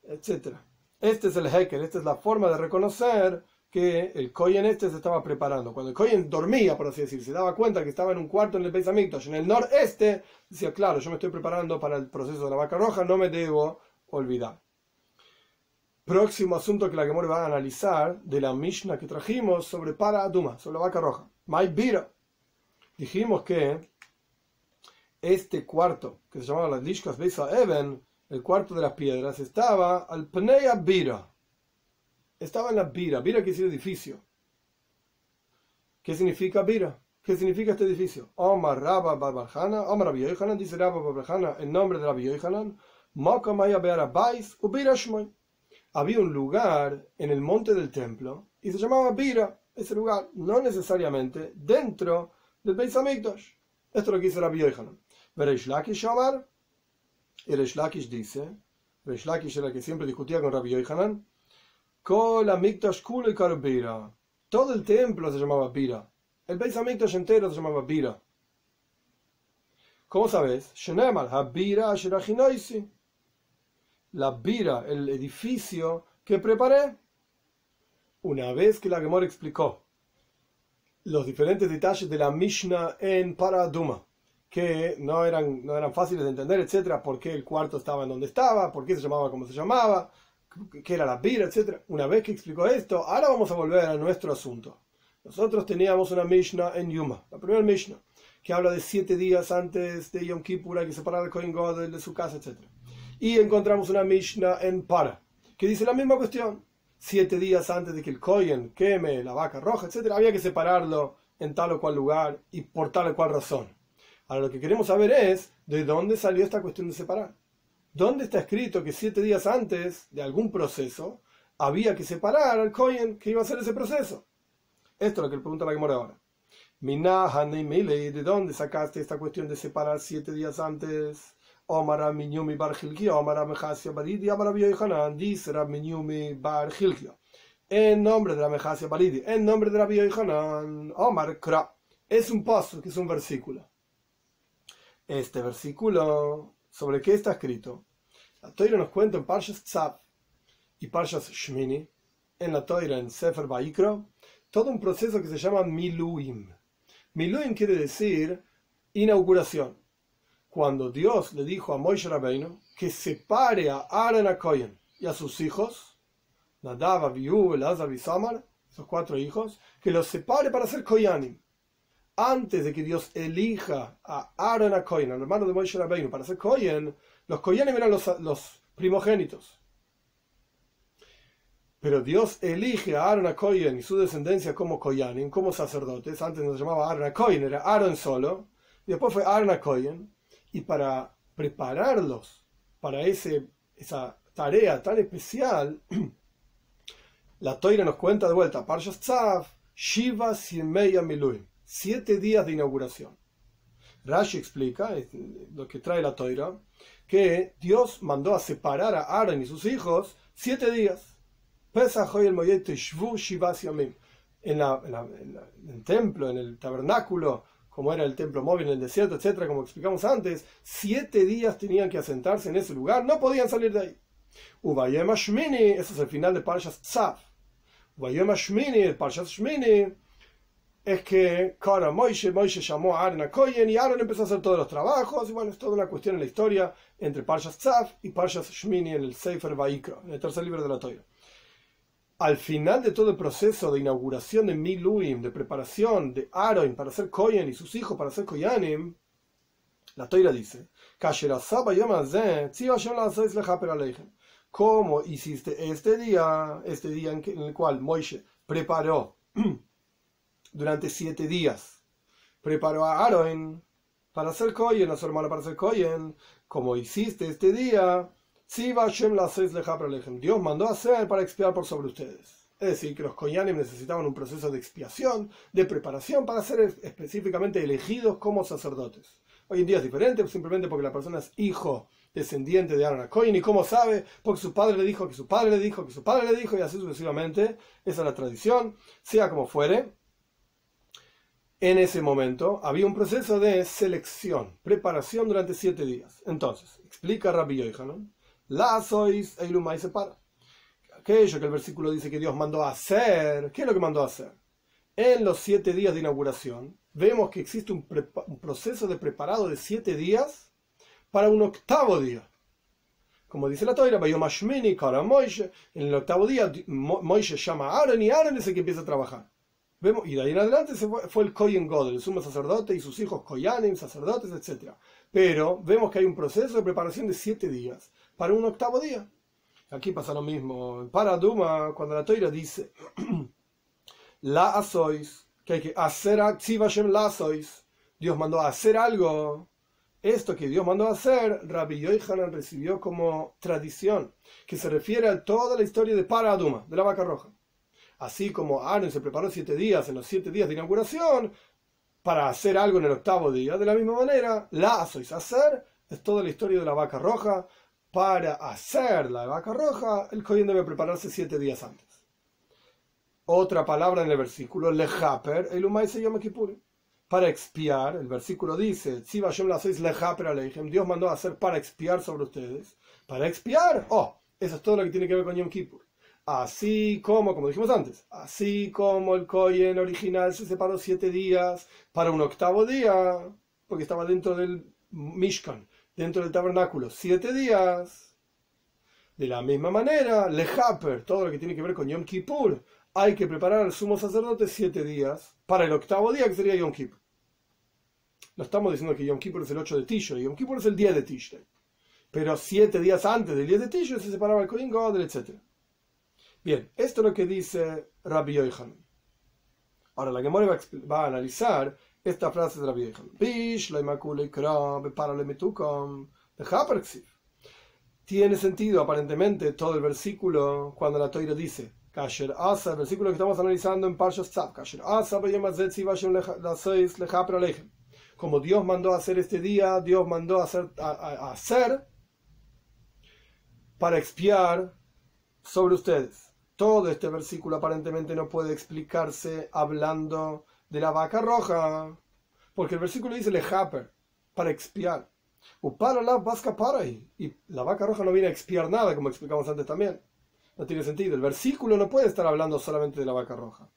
etc. Este es el heker, esta es la forma de reconocer que el Koyen este se estaba preparando. Cuando el Koyen dormía, por así decir, se daba cuenta que estaba en un cuarto en el Beis en el noreste, decía, claro, yo me estoy preparando para el proceso de la vaca roja, no me debo olvidar. Próximo asunto que la Gemora va a analizar de la Mishnah que trajimos sobre Para Aduma, sobre la vaca roja. Bira. Dijimos que este cuarto, que se llamaba las Lishkas Beisa Even, el cuarto de las piedras, estaba al Pnei Bira estaba en la Bira. Bira quiere decir edificio. ¿Qué significa Bira? ¿Qué significa este edificio? Omar Rabba Barbarjana, Omar Rabbi Yohanan, dice Rabba Barbarjana en nombre de Rabbi Yohanan, había un lugar en el monte del templo y se llamaba Bira, ese lugar, no necesariamente dentro del Beis Hamikdash. Esto es lo que dice Rabbi Yohanan. Vereish Lakish y Reish Lakish dice, Reish Lakish era el que siempre discutía con Rabbi Yohanan, todo el templo se llamaba Bira. El Beis Hamikdash entero se llamaba Bira. ¿Cómo sabes? La Bira, el edificio que preparé. Una vez que la Gemor explicó los diferentes detalles de la Mishnah en Paraduma, que no eran, no eran fáciles de entender, etcétera, por qué el cuarto estaba en donde estaba, por qué se llamaba como se llamaba, que era la pira, etc. Una vez que explicó esto, ahora vamos a volver a nuestro asunto. Nosotros teníamos una Mishnah en Yuma, la primera Mishnah, que habla de siete días antes de Yom Kippur, hay que separar al Kohen Godel de su casa, etc. Y encontramos una Mishnah en Para, que dice la misma cuestión. Siete días antes de que el Kohen queme la vaca roja, etc., había que separarlo en tal o cual lugar y por tal o cual razón. Ahora lo que queremos saber es de dónde salió esta cuestión de separar. ¿Dónde está escrito que siete días antes de algún proceso había que separar al Cohen que iba a hacer ese proceso? Esto es lo que le pregunta la Gemora ahora. ¿de dónde sacaste esta cuestión de separar siete días antes? Omar Minyumi Bar Omar Mejasia Baridi, Omar Yohanan, dice Bar En nombre de la Mejasia Baridi, en nombre de la Yohanan, Omar Kra. Es un paso, que es un versículo. Este versículo ¿Sobre qué está escrito? La Toira nos cuenta en Parshas Tzav y Parshas Shmini, en la Toira, en Sefer Baikro, todo un proceso que se llama Miluim. Miluim quiere decir inauguración. Cuando Dios le dijo a Moisés Rabbeinu que separe a Aaron a y a sus hijos, Nadab, Abiú, Elazar y Samar, esos cuatro hijos, que los separe para ser Koyanim antes de que Dios elija a Aaron a Cohen, al hermano de Moisés Rabbeinu, para ser Cohen, los Kohenim eran los, primogénitos. Pero Dios elige a Aaron a Cohen y su descendencia como Koyanim, como sacerdotes. Antes no se llamaba Aaron a Cohen, era Aaron solo. Y después fue Aaron a Cohen. Y para prepararlos para ese, esa tarea tan especial, la Toira nos cuenta de vuelta, Parshas Tzav, Shiva Simeya Miluim siete días de inauguración. Rashi explica, lo que trae la toira, que Dios mandó a separar a Aaron y sus hijos siete días. En, la, en, el templo, en el tabernáculo, como era el templo móvil en el desierto, etcétera, como explicamos antes, siete días tenían que asentarse en ese lugar, no podían salir de ahí. Ubayem Shmini, ese es el final de Parshas Tzav. Ubayem Shmini, el Parshas Shmini, es que, claro, Moishe, Moishe llamó a Aaron a Koyen y Aaron empezó a hacer todos los trabajos, y bueno, es toda una cuestión en la historia entre Parshas Tzav y Parshas Shmini en el Sefer Vaikra, en el tercer libro de la Torah al final de todo el proceso de inauguración de Miluim, de preparación de Aaron para ser Kohen y sus hijos para ser Koyanim, la Toira dice, ¿Cómo hiciste este día, este día en, el cual Moishe preparó durante siete días, preparó a Aaron para ser Kohen, a su hermano para ser Kohen, como hiciste este día, Dios mandó a hacer para expiar por sobre ustedes. Es decir, que los koyanim necesitaban un proceso de expiación, de preparación para ser específicamente elegidos como sacerdotes. Hoy en día es diferente, simplemente porque la persona es hijo, descendiente de Aaron Cohen, y cómo sabe, porque su padre le dijo, que su padre le dijo, que su padre le dijo, y así sucesivamente. Esa es la tradición, sea como fuere. En ese momento había un proceso de selección, preparación durante siete días. Entonces, explica Rabbi Yohanan, la sois Eilumai se para. Aquello que el versículo dice que Dios mandó a hacer, ¿qué es lo que mandó a hacer? En los siete días de inauguración, vemos que existe un, proceso de preparado de siete días para un octavo día. Como dice la Toira, en el octavo día Moishe llama a Aaron y Aaron es el que empieza a trabajar. Vemos, y de ahí en adelante fue, el Kohen God, el sumo sacerdote y sus hijos Koyanim, sacerdotes, etc. Pero vemos que hay un proceso de preparación de siete días para un octavo día. Aquí pasa lo mismo. Para Duma, cuando la Toira dice, la asois, que hay que hacer, la asois, Dios mandó a hacer algo. Esto que Dios mandó a hacer, Rabbi Yohanan recibió como tradición, que se refiere a toda la historia de Paraduma, de la vaca roja. Así como Aaron se preparó siete días en los siete días de inauguración para hacer algo en el octavo día, de la misma manera, la asois hacer es toda la historia de la vaca roja, para hacer la vaca roja, el Kohen debe prepararse siete días antes. Otra palabra en el versículo, lejaper, el umay se llama Kippur. Para expiar, el versículo dice, Dios mandó a hacer para expiar sobre ustedes. Para expiar, oh, eso es todo lo que tiene que ver con Yom Kippur. Así como, como dijimos antes, así como el Kohen original se separó siete días para un octavo día, porque estaba dentro del Mishkan, dentro del tabernáculo siete días. De la misma manera, Lejaper, todo lo que tiene que ver con Yom Kippur, hay que preparar al sumo sacerdote siete días para el octavo día que sería Yom Kippur. No estamos diciendo que Yom Kippur es el 8 de Tishrei, Yom Kippur es el día de Tishrei. Pero siete días antes del día de Tishrei se separaba el Kohen Godel, etc. Bien, esto es lo que dice Rabbi Yohanan. Ahora la Gemora va a analizar esta frase de la vieja. Tiene sentido aparentemente todo el versículo cuando la Toira dice, Asa, el versículo que estamos analizando en Parshas Tzav, como Dios mandó a hacer este día, Dios mandó a hacer, a hacer para expiar sobre ustedes. Todo este versículo aparentemente no puede explicarse hablando de la vaca roja, porque el versículo dice lejaper, para expiar. para la vasca para y la vaca roja no viene a expiar nada, como explicamos antes también. No tiene sentido. El versículo no puede estar hablando solamente de la vaca roja.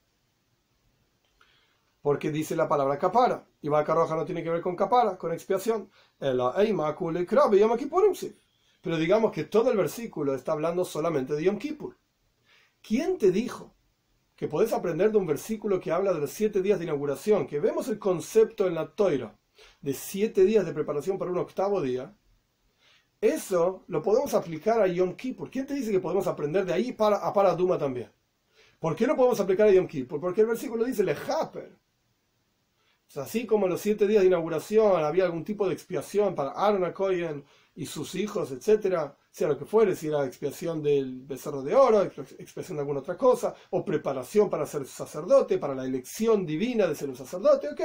Porque dice la palabra capara. Y vaca roja no tiene que ver con capara, con expiación. Pero digamos que todo el versículo está hablando solamente de Yom Kippur. ¿Quién te dijo que podés aprender de un versículo que habla de los siete días de inauguración, que vemos el concepto en la toira de siete días de preparación para un octavo día, eso lo podemos aplicar a Yom Kippur. ¿Quién te dice que podemos aprender de ahí para, a para Duma también? ¿Por qué no podemos aplicar a Yom Kippur? Porque el versículo dice Lejaper. así como en los siete días de inauguración había algún tipo de expiación para Aaron Cohen y sus hijos, etcétera, sea lo que fuere, si era expiación del becerro de oro, expiación de alguna otra cosa, o preparación para ser sacerdote, para la elección divina de ser un sacerdote, ¿ok?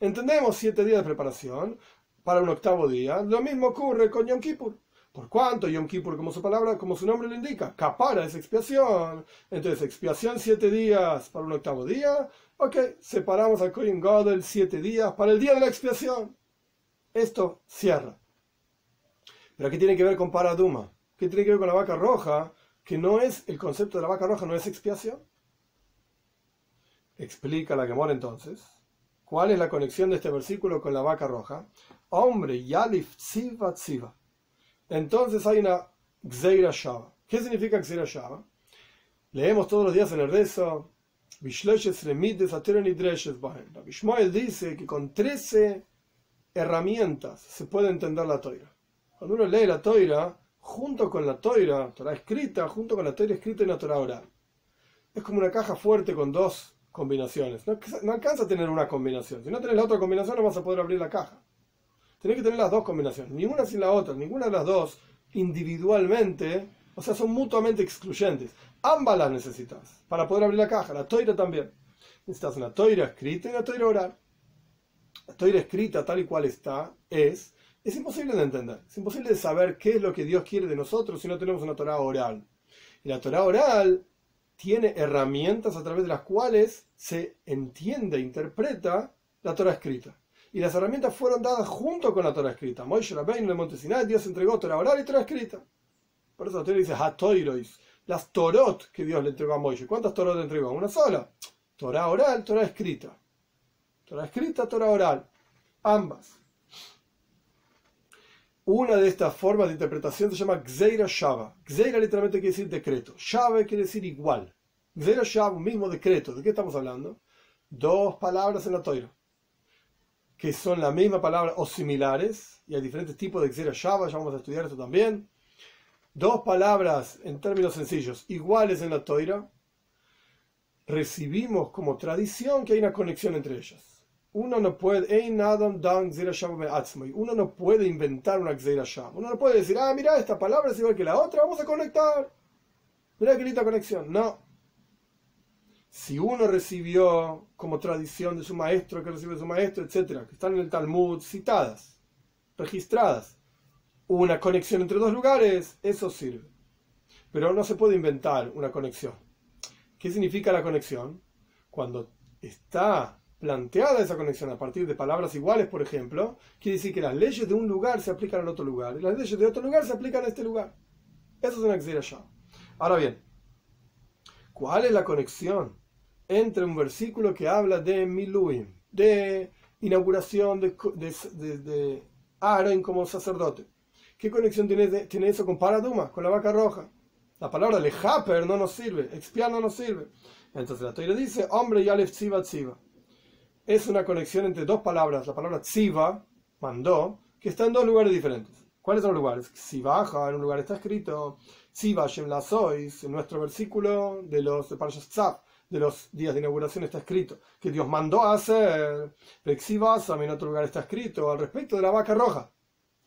Entendemos siete días de preparación para un octavo día. Lo mismo ocurre con Yom Kippur. Por cuanto Yom Kippur, como su palabra, como su nombre lo indica, capara es expiación. Entonces, expiación siete días para un octavo día. Ok, separamos al Kohen Gadol siete días para el día de la expiación. Esto cierra. Pero ¿qué tiene que ver con Paraduma? ¿Qué tiene que ver con la vaca roja? Que no es, el concepto de la vaca roja no es expiación. Explica la Gemora entonces. ¿Cuál es la conexión de este versículo con la vaca roja? Hombre, Yalif Tziva Tziva. Entonces hay una Gzeira Shava. ¿Qué significa Gzeira Shava? Leemos todos los días en el rezo. Bishmael dice que con 13 herramientas se puede entender la toira. Cuando uno lee la toira, junto con la toira, Torah escrita, junto con la toira escrita en la Torah oral. Es como una caja fuerte con dos combinaciones. No, alcanza a tener una combinación. Si no tenés la otra combinación, no vas a poder abrir la caja. Tenés que tener las dos combinaciones, ni una sin la otra, ninguna de las dos individualmente, o sea, son mutuamente excluyentes. Ambas las necesitas para poder abrir la caja, la toira también. Necesitas una toira escrita y una toira oral. La toira escrita tal y cual está es, es imposible de entender. Es imposible de saber qué es lo que Dios quiere de nosotros si no tenemos una Torah oral. Y la Torah oral tiene herramientas a través de las cuales se entiende interpreta la Torah escrita. Y las herramientas fueron dadas junto con la Torah escrita. Moisés Rabbeinu en el monte Sinai, Dios entregó Torah oral y Torah escrita. Por eso la Torah dice Hatoirois, las Torot que Dios le entregó a Moisés. ¿Cuántas Torot le entregó? Una sola. Torah oral, Torah escrita. Torah escrita, Torah oral. Ambas. Una de estas formas de interpretación se llama Gzeira Shava. Gzeira literalmente quiere decir decreto. Shava quiere decir igual. Gzeira Shava, mismo decreto. ¿De qué estamos hablando? Dos palabras en la toira que son la misma palabra o similares, y hay diferentes tipos de Xera Shava, ya vamos a estudiar esto también. Dos palabras, en términos sencillos, iguales en la Toira, recibimos como tradición que hay una conexión entre ellas. Uno no puede, uno no puede inventar una Xera Shava. Uno no puede decir, ah, mira, esta palabra es igual que la otra, vamos a conectar. Mira qué linda conexión. No, si uno recibió como tradición de su maestro, que recibe de su maestro, etcétera, que están en el Talmud citadas, registradas, una conexión entre dos lugares, eso sirve. Pero no se puede inventar una conexión. ¿Qué significa la conexión? Cuando está planteada esa conexión a partir de palabras iguales, por ejemplo, quiere decir que las leyes de un lugar se aplican al otro lugar y las leyes de otro lugar se aplican a este lugar. Eso es una allá. Ahora bien, ¿Cuál es la conexión entre un versículo que habla de Miluim, de inauguración de, de, Aaron como sacerdote? ¿Qué conexión tiene, tiene eso con Paraduma, con la vaca roja? La palabra lejaper no nos sirve, expiar no nos sirve. Entonces la Torah dice, hombre y alef tziva tziva. Es una conexión entre dos palabras, la palabra tziva, mandó, que está en dos lugares diferentes. ¿Cuáles son los lugares? Si baja, en un lugar está escrito, si Shem la sois, en nuestro versículo de los de de los días de inauguración está escrito que Dios mandó a hacer. Rexivasam en otro lugar está escrito al respecto de la vaca roja.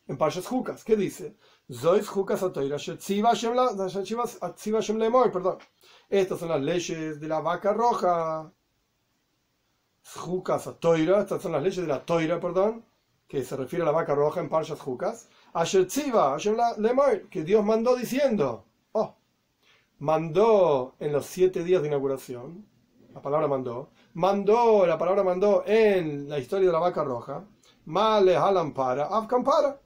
En Parshas Jucas, ¿qué dice? Zois Jucas perdón. Estas son las leyes de la vaca roja. Jucas Toira, estas son las leyes de la Toira, perdón, que se refiere a la vaca roja en Parshas Jucas que Dios mandó diciendo, oh, mandó en los siete días de inauguración, la palabra mandó, mandó, la palabra mandó en la historia de la vaca roja, Male Halampara, Afkampara.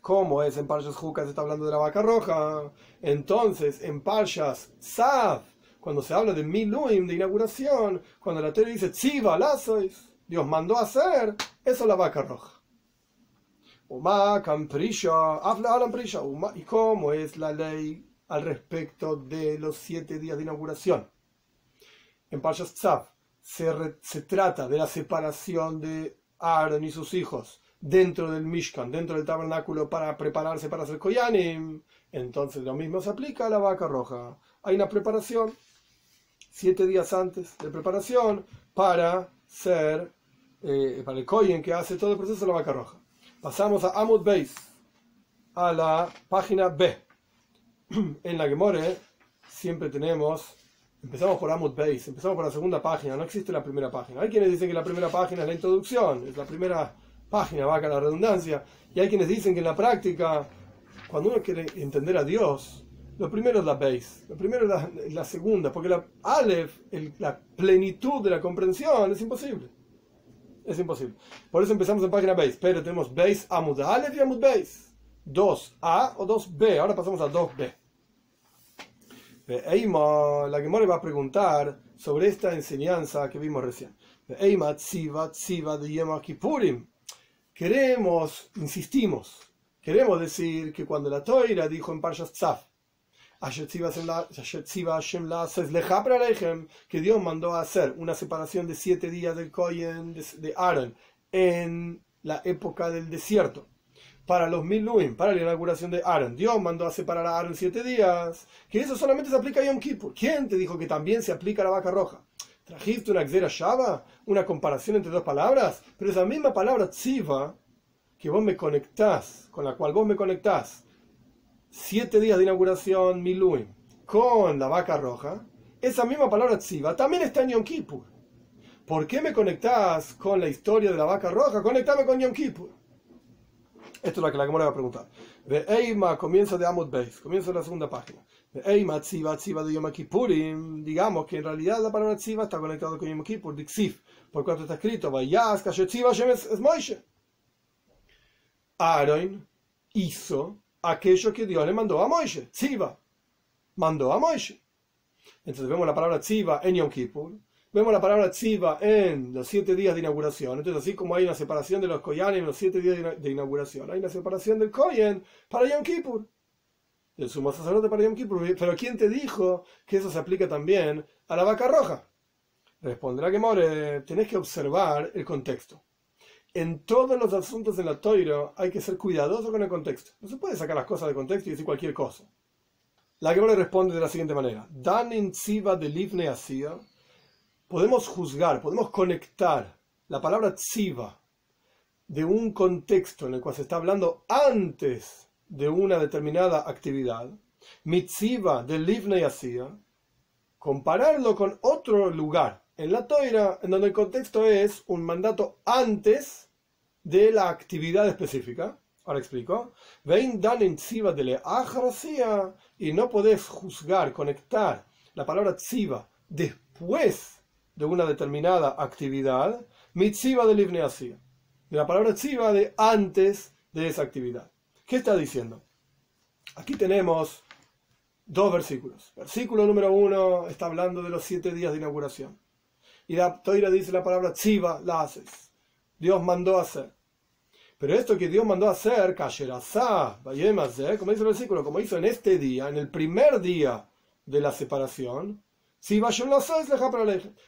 ¿Cómo es en Parshas Jukas está hablando de la vaca roja? Entonces, en Parshas Saf, cuando se habla de Miluim, de inauguración, cuando la Torah dice Tziva, Lazois, Dios mandó hacer, eso es la vaca roja. ¿Y cómo es la ley al respecto de los siete días de inauguración? En Parshas Tzav se, se trata de la separación de Aaron y sus hijos dentro del Mishkan, dentro del tabernáculo para prepararse para hacer Koyanim. Entonces lo mismo se aplica a la vaca roja. Hay una preparación, siete días antes de preparación, para ser, eh, para el Koyen que hace todo el proceso de la vaca roja. Pasamos a Amud Beis, a la página B. En la Gemore siempre tenemos, empezamos por Amud Beis, empezamos por la segunda página, no existe la primera página. Hay quienes dicen que la primera página es la introducción, es la primera página, vaca la redundancia, y hay quienes dicen que en la práctica cuando uno quiere entender a Dios, lo primero es la base, lo primero es la, segunda, porque la Aleph, la plenitud de la comprensión es imposible. Es imposible. Por eso empezamos en página base, pero tenemos base Amud Aleph y Amud Base. 2A o 2B. Ahora pasamos a 2B. Eima, la Gemore va a preguntar sobre esta enseñanza que vimos recién. Eima tziva tziva de Yom Kippurim. Queremos, insistimos, queremos decir que cuando la Toira dijo en Parshas Tzaf, que Dios mandó a hacer una separación de siete días del Kohen de Aaron en la época del desierto para los mil Luim, para la inauguración de Aaron. Dios mandó a separar a Aaron siete días, que eso solamente se aplica a Yom Kippur. ¿Quién te dijo que también se aplica a la vaca roja? ¿Trajiste una Xera Shava? ¿Una comparación entre dos palabras? Pero esa misma palabra tziva, que vos me conectás, con la cual vos me conectás, siete días de inauguración, Miluim, con la vaca roja, esa misma palabra tziva también está en Yom Kippur. ¿Por qué me conectás con la historia de la vaca roja? Conectame con Yom Kippur. Esto es lo que la Gemara va a preguntar. De Eima, comienzo de Amud Beis, comienzo de la segunda página. De Eima, Tziva, Tziva de Yom Kippurim. Digamos que en realidad la palabra Tziva está conectada con Yom Kippur, Dixif, por cuanto está escrito, Vayas, Kashe Tziva, es Moishe. Aaron hizo aquello que Dios le mandó a Moishe. Tziva, mandó a Moishe. Entonces vemos la palabra Tziva en Yom Kippur Vemos la palabra tziva en los siete días de inauguración. Entonces, así como hay una separación de los koyanes en los siete días de inauguración, hay una separación del koyen para Yom Kippur. Del sumo sacerdote para Yom Kippur. Pero ¿quién te dijo que eso se aplica también a la vaca roja? Responderá que more, tenés que observar el contexto. En todos los asuntos de la toiro hay que ser cuidadoso con el contexto. No se puede sacar las cosas de contexto y decir cualquier cosa. La le responde de la siguiente manera. Dan in de livne asia podemos juzgar, podemos conectar la palabra tziva de un contexto en el cual se está hablando antes de una determinada actividad, mitziva de livne y compararlo con otro lugar en la toira en donde el contexto es un mandato antes de la actividad específica. Ahora explico. Vein dan en tziva de le y no podés juzgar, conectar la palabra tziva después de una determinada actividad, mitziva de livne De la palabra tziva de antes de esa actividad. ¿Qué está diciendo? Aquí tenemos dos versículos. Versículo número uno está hablando de los siete días de inauguración. Y la dice la palabra tziva, la haces. Dios mandó hacer. Pero esto que Dios mandó hacer, como dice el versículo, como hizo en este día, en el primer día de la separación, si vayan los seis,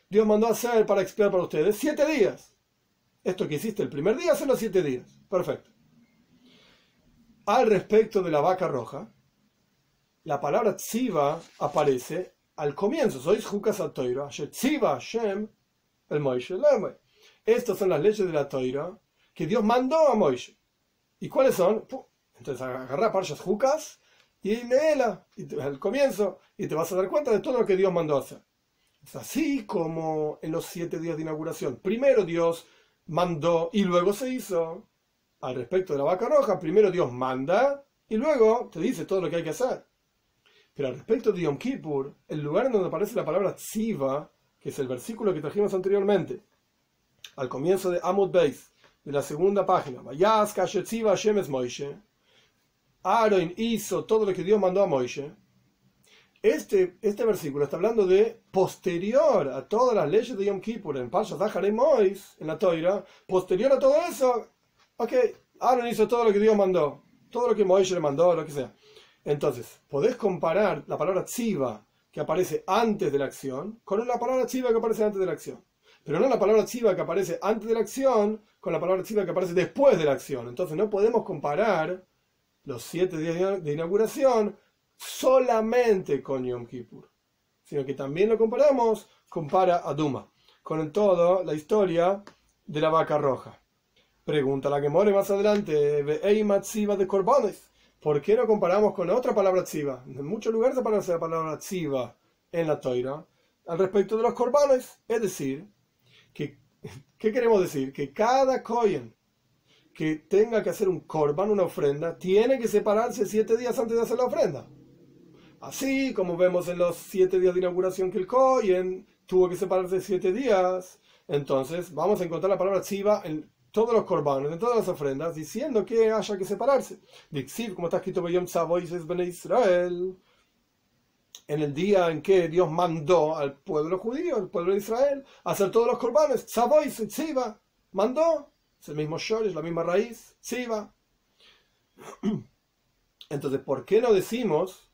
Dios mandó hacer para expiar para ustedes siete días. Esto que hiciste el primer día, son los siete días. Perfecto. Al respecto de la vaca roja, la palabra tziva aparece al comienzo. Sois Jukas Toira, tziva Shem, el Moishe Estas son las leyes de la Toira que Dios mandó a Moishe. ¿Y cuáles son? Entonces agarra Parshas Jukas y léela al comienzo y te vas a dar cuenta de todo lo que Dios mandó hacer. Es así como en los siete días de inauguración. Primero Dios mandó y luego se hizo. Al respecto de la vaca roja, primero Dios manda y luego te dice todo lo que hay que hacer. Pero al respecto de Yom Kippur, el lugar en donde aparece la palabra tziva, que es el versículo que trajimos anteriormente, al comienzo de Amud Beis, de la segunda página, Moishe, Aaron hizo todo lo que Dios mandó a Moisés. Este, este versículo está hablando de posterior a todas las leyes de Yom Kippur en Pasha Zahar y Mois, en la Toira, posterior a todo eso, ok, Aaron hizo todo lo que Dios mandó, todo lo que Moisés le mandó, lo que sea. Entonces, podés comparar la palabra tziva que aparece antes de la acción con la palabra tziva que aparece antes de la acción. Pero no la palabra tziva que aparece antes de la acción con la palabra tziva que aparece después de la acción. Entonces no podemos comparar los siete días de inauguración solamente con Yom Kippur, sino que también lo comparamos, compara a Duma, con todo la historia de la vaca roja. Pregunta la que more más adelante, de Corbones. ¿Por qué no comparamos con otra palabra tziva? En muchos lugares aparece la palabra tziva en la toira al respecto de los corbanes. Es decir, que, ¿qué queremos decir? Que cada cohen que tenga que hacer un korban, una ofrenda, tiene que separarse siete días antes de hacer la ofrenda. Así como vemos en los siete días de inauguración que el Kohen tuvo que separarse siete días, entonces vamos a encontrar la palabra tziva en todos los korbanos, en todas las ofrendas, diciendo que haya que separarse. Dixiv, como está escrito Israel, en el día en que Dios mandó al pueblo judío, al pueblo de Israel, a hacer todos los korbanes, Tzavois, Tziva, mandó, es el mismo shor, es la misma raíz, Tziva. Entonces, ¿por qué no decimos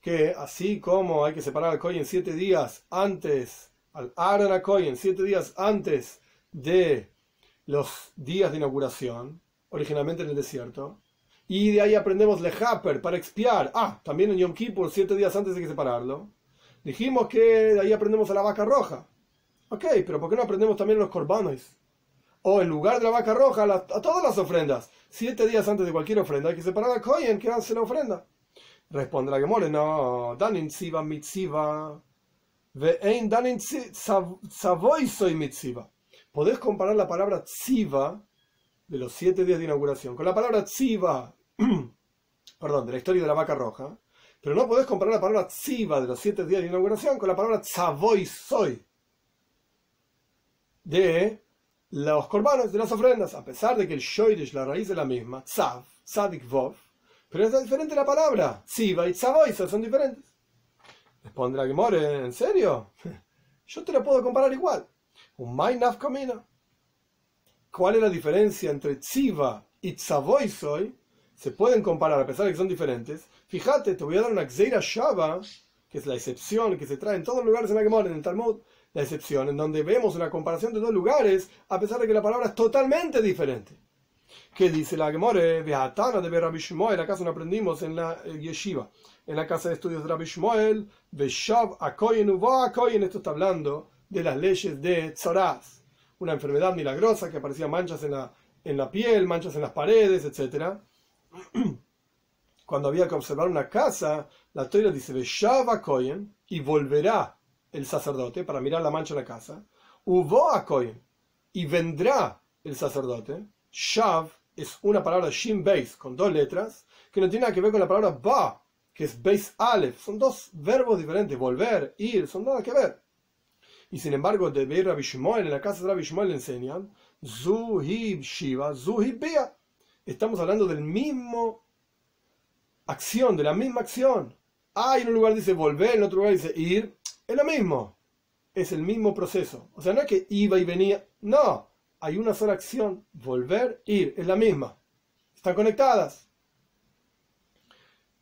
que así como hay que separar al Kohen siete días antes, al Aaron en siete días antes de los días de inauguración, originalmente en el desierto, y de ahí aprendemos lejaper para expiar, ah, también en Yom Kippur, siete días antes hay que separarlo, dijimos que de ahí aprendemos a la vaca roja. Ok, pero ¿por qué no aprendemos también los corbanos? O en lugar de la vaca roja, a todas las ofrendas. Siete días antes de cualquier ofrenda hay que separar al Kohen que hace la ofrenda. Responde la Gemore, no, danin tziva mitziva, ve'ein danin savoy soy mitziva. Podés comparar la palabra tziva de los siete días de inauguración con la palabra tziva, perdón, de la historia de la vaca roja, pero no podés comparar la palabra tziva de los siete días de inauguración con la palabra tzavoy de los corbanos, de las ofrendas, a pesar de que el shoidish, la raíz es la misma, tzav, tzadik vov, pero es diferente la palabra. Siva y Tzavoisa son diferentes. Responde la Gemore, ¿en serio? Yo te lo puedo comparar igual. Un Mainaf camina. ¿Cuál es la diferencia entre Tziva y Tzavoisoy? Se pueden comparar a pesar de que son diferentes. Fíjate, te voy a dar una Xeira Shava, que es la excepción que se trae en todos los lugares en la Gemore, en el Talmud. La excepción en donde vemos una comparación de dos lugares, a pesar de que la palabra es totalmente diferente. ¿Qué dice la Gemore? Beatana de Rabbi Shmuel, acaso no aprendimos en la eh, yeshiva, en la casa de estudios de Rabbi Shmuel, Beshav Akoyen Uva Akoyen, esto está hablando de las leyes de Tzoraz, una enfermedad milagrosa que aparecía manchas en la, en la piel, manchas en las paredes, etc. Cuando había que observar una casa, la Torah dice Beshav Akoyen y volverá el sacerdote para mirar la mancha en la casa, Uvo Akoyen y vendrá el sacerdote Shav es una palabra Shin Beis con dos letras que no tiene nada que ver con la palabra Ba, que es Beis Aleph. Son dos verbos diferentes, volver, ir, son nada que ver. Y sin embargo, de ver Rabbi Shmuel, en la casa de Rabbi le enseñan Zuhib Shiva, Zuhib Bia. Estamos hablando del mismo acción, de la misma acción. Ah, en un lugar dice volver, en otro lugar dice ir. Es lo mismo. Es el mismo proceso. O sea, no es que iba y venía. No hay una sola acción, volver, ir, es la misma. Están conectadas.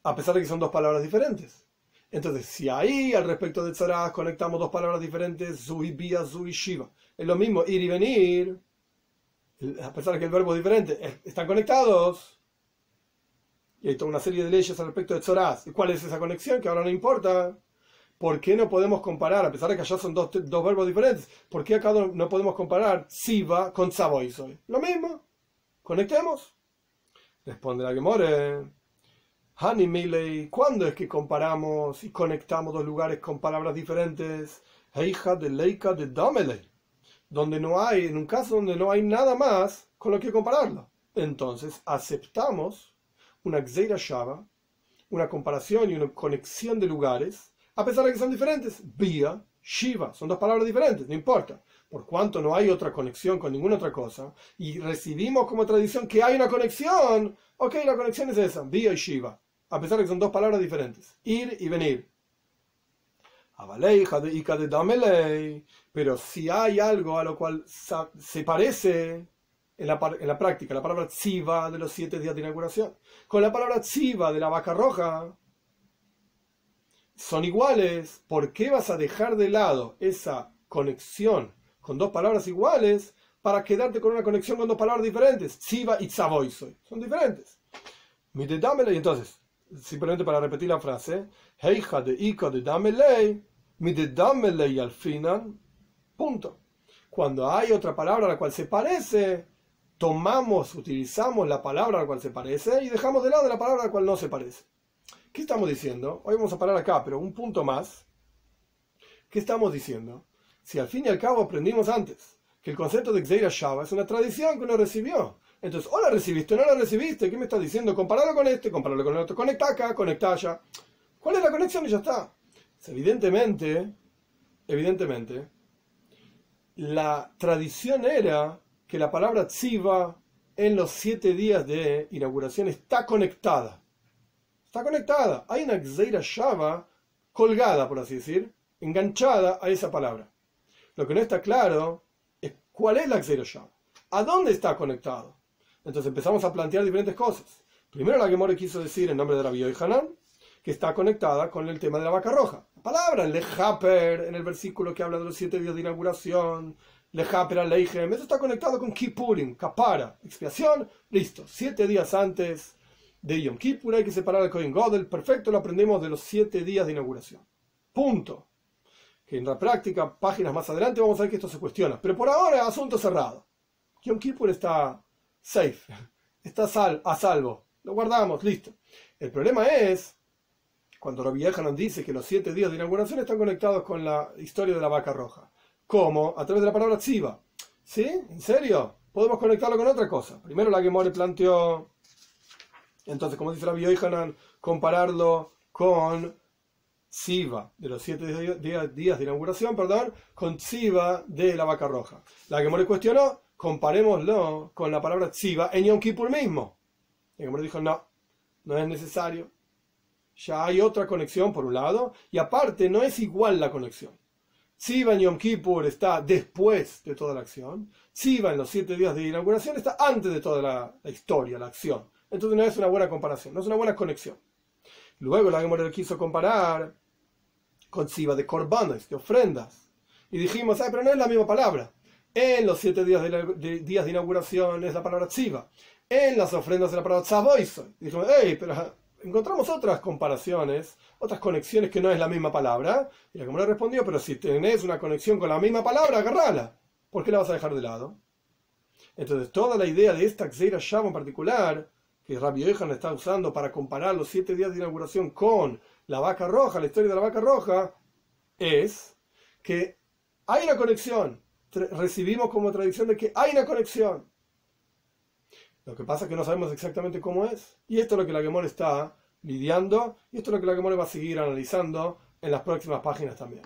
A pesar de que son dos palabras diferentes. Entonces, si ahí al respecto de Tzara conectamos dos palabras diferentes, Zui Bia, Zui Shiva, es lo mismo ir y venir, a pesar de que el verbo es diferente, están conectados. Y hay toda una serie de leyes al respecto de Tzorás. ¿Y cuál es esa conexión? Que ahora no importa. ¿Por qué no podemos comparar, a pesar de que allá son dos, verbos diferentes, por qué acá no podemos comparar Siva con Savoisoy? Lo mismo. Conectemos. Responde la Gemore. Hani Miley, ¿cuándo es que comparamos y conectamos dos lugares con palabras diferentes? Heija de Leica de Damele. Donde no hay, en un caso donde no hay nada más con lo que compararlo. Entonces aceptamos una Xeira Shava, una comparación y una conexión de lugares a pesar de que son diferentes. Vía, Shiva, son dos palabras diferentes, no importa. Por cuanto no hay otra conexión con ninguna otra cosa, y recibimos como tradición que hay una conexión, ok, la conexión es esa, Vía y Shiva, a pesar de que son dos palabras diferentes, ir y venir. Pero si hay algo a lo cual se parece en la, en la práctica, la palabra tziva de los siete días de inauguración, con la palabra tziva de la vaca roja, son iguales, ¿por qué vas a dejar de lado esa conexión con dos palabras iguales para quedarte con una conexión con dos palabras diferentes? Tziva y Tzavoisoy. Son diferentes. Y entonces, simplemente para repetir la frase, Heija de Ika de Damelei, mi de Damelei al final, punto. Cuando hay otra palabra a la cual se parece, tomamos, utilizamos la palabra a la cual se parece y dejamos de lado la palabra a la cual no se parece. ¿Qué estamos diciendo? Hoy vamos a parar acá, pero un punto más. ¿Qué estamos diciendo? Si al fin y al cabo aprendimos antes que el concepto de Xeira Shava es una tradición que uno recibió Entonces, o la recibiste o no la recibiste. ¿Qué me estás diciendo? Compararlo con este, compararlo con el otro. Conecta acá, conecta allá. ¿Cuál es la conexión? Y ya está. Evidentemente, evidentemente, la tradición era que la palabra tziva en los siete días de inauguración está conectada. Está conectada. Hay una Gzeira Shava colgada, por así decir, enganchada a esa palabra. Lo que no está claro es cuál es la Gzeira Shava. ¿A dónde está conectado? Entonces empezamos a plantear diferentes cosas. Primero la Gemore quiso decir en nombre de Rabbi Hanan que está conectada con el tema de la vaca roja. La palabra lejaper en el versículo que habla de los siete días de inauguración, lejaper aleijem, eso está conectado con Kippurim, kapara, expiación, listo. Siete días antes de Yom Kippur hay que separar el Kohen Godel, perfecto, lo aprendemos de los siete días de inauguración. Punto. Que en la práctica, páginas más adelante, vamos a ver que esto se cuestiona. Pero por ahora, asunto cerrado. Yom Kippur está safe, está sal, a salvo. Lo guardamos, listo. El problema es cuando Rabbi nos dice que los siete días de inauguración están conectados con la historia de la vaca roja. ¿Cómo? A través de la palabra tziva. ¿Sí? ¿En serio? Podemos conectarlo con otra cosa. Primero la Gemore planteó, entonces, como dice Rabbi Yohanan, compararlo con Tziva, de los siete días de inauguración, perdón, con Tziva de la vaca roja. La Gemore cuestionó, comparémoslo con la palabra Tziva en Yom Kippur mismo. La Gemore dijo, no, no es necesario ya hay otra conexión por un lado, y aparte no es igual la conexión. Tziva en Yom Kippur está después de toda la acción, Tziva en los siete días de inauguración está antes de toda la, historia, la acción. Entonces no es una buena comparación, no es una buena conexión. Luego la Gemora quiso comparar con Tziva de corbanes, de ofrendas. Y dijimos, ah, pero no es la misma palabra. En los siete días de, días de inauguración es la palabra Tziva. En las ofrendas es la palabra Tzaboiso. Y dijimos, hey, pero encontramos otras comparaciones, otras conexiones que no es la misma palabra. Y la le respondió, pero si tenés una conexión con la misma palabra, agarrala. ¿Por qué la vas a dejar de lado? Entonces, toda la idea de esta Xeira Shava en particular, que Rabbi Yohan está usando para comparar los siete días de inauguración con la vaca roja, la historia de la vaca roja, es que hay una conexión. Recibimos como tradición de que hay una conexión. Lo que pasa es que no sabemos exactamente cómo es. Y esto es lo que la Gemora está lidiando. Y esto es lo que la Gemora va a seguir analizando en las próximas páginas también.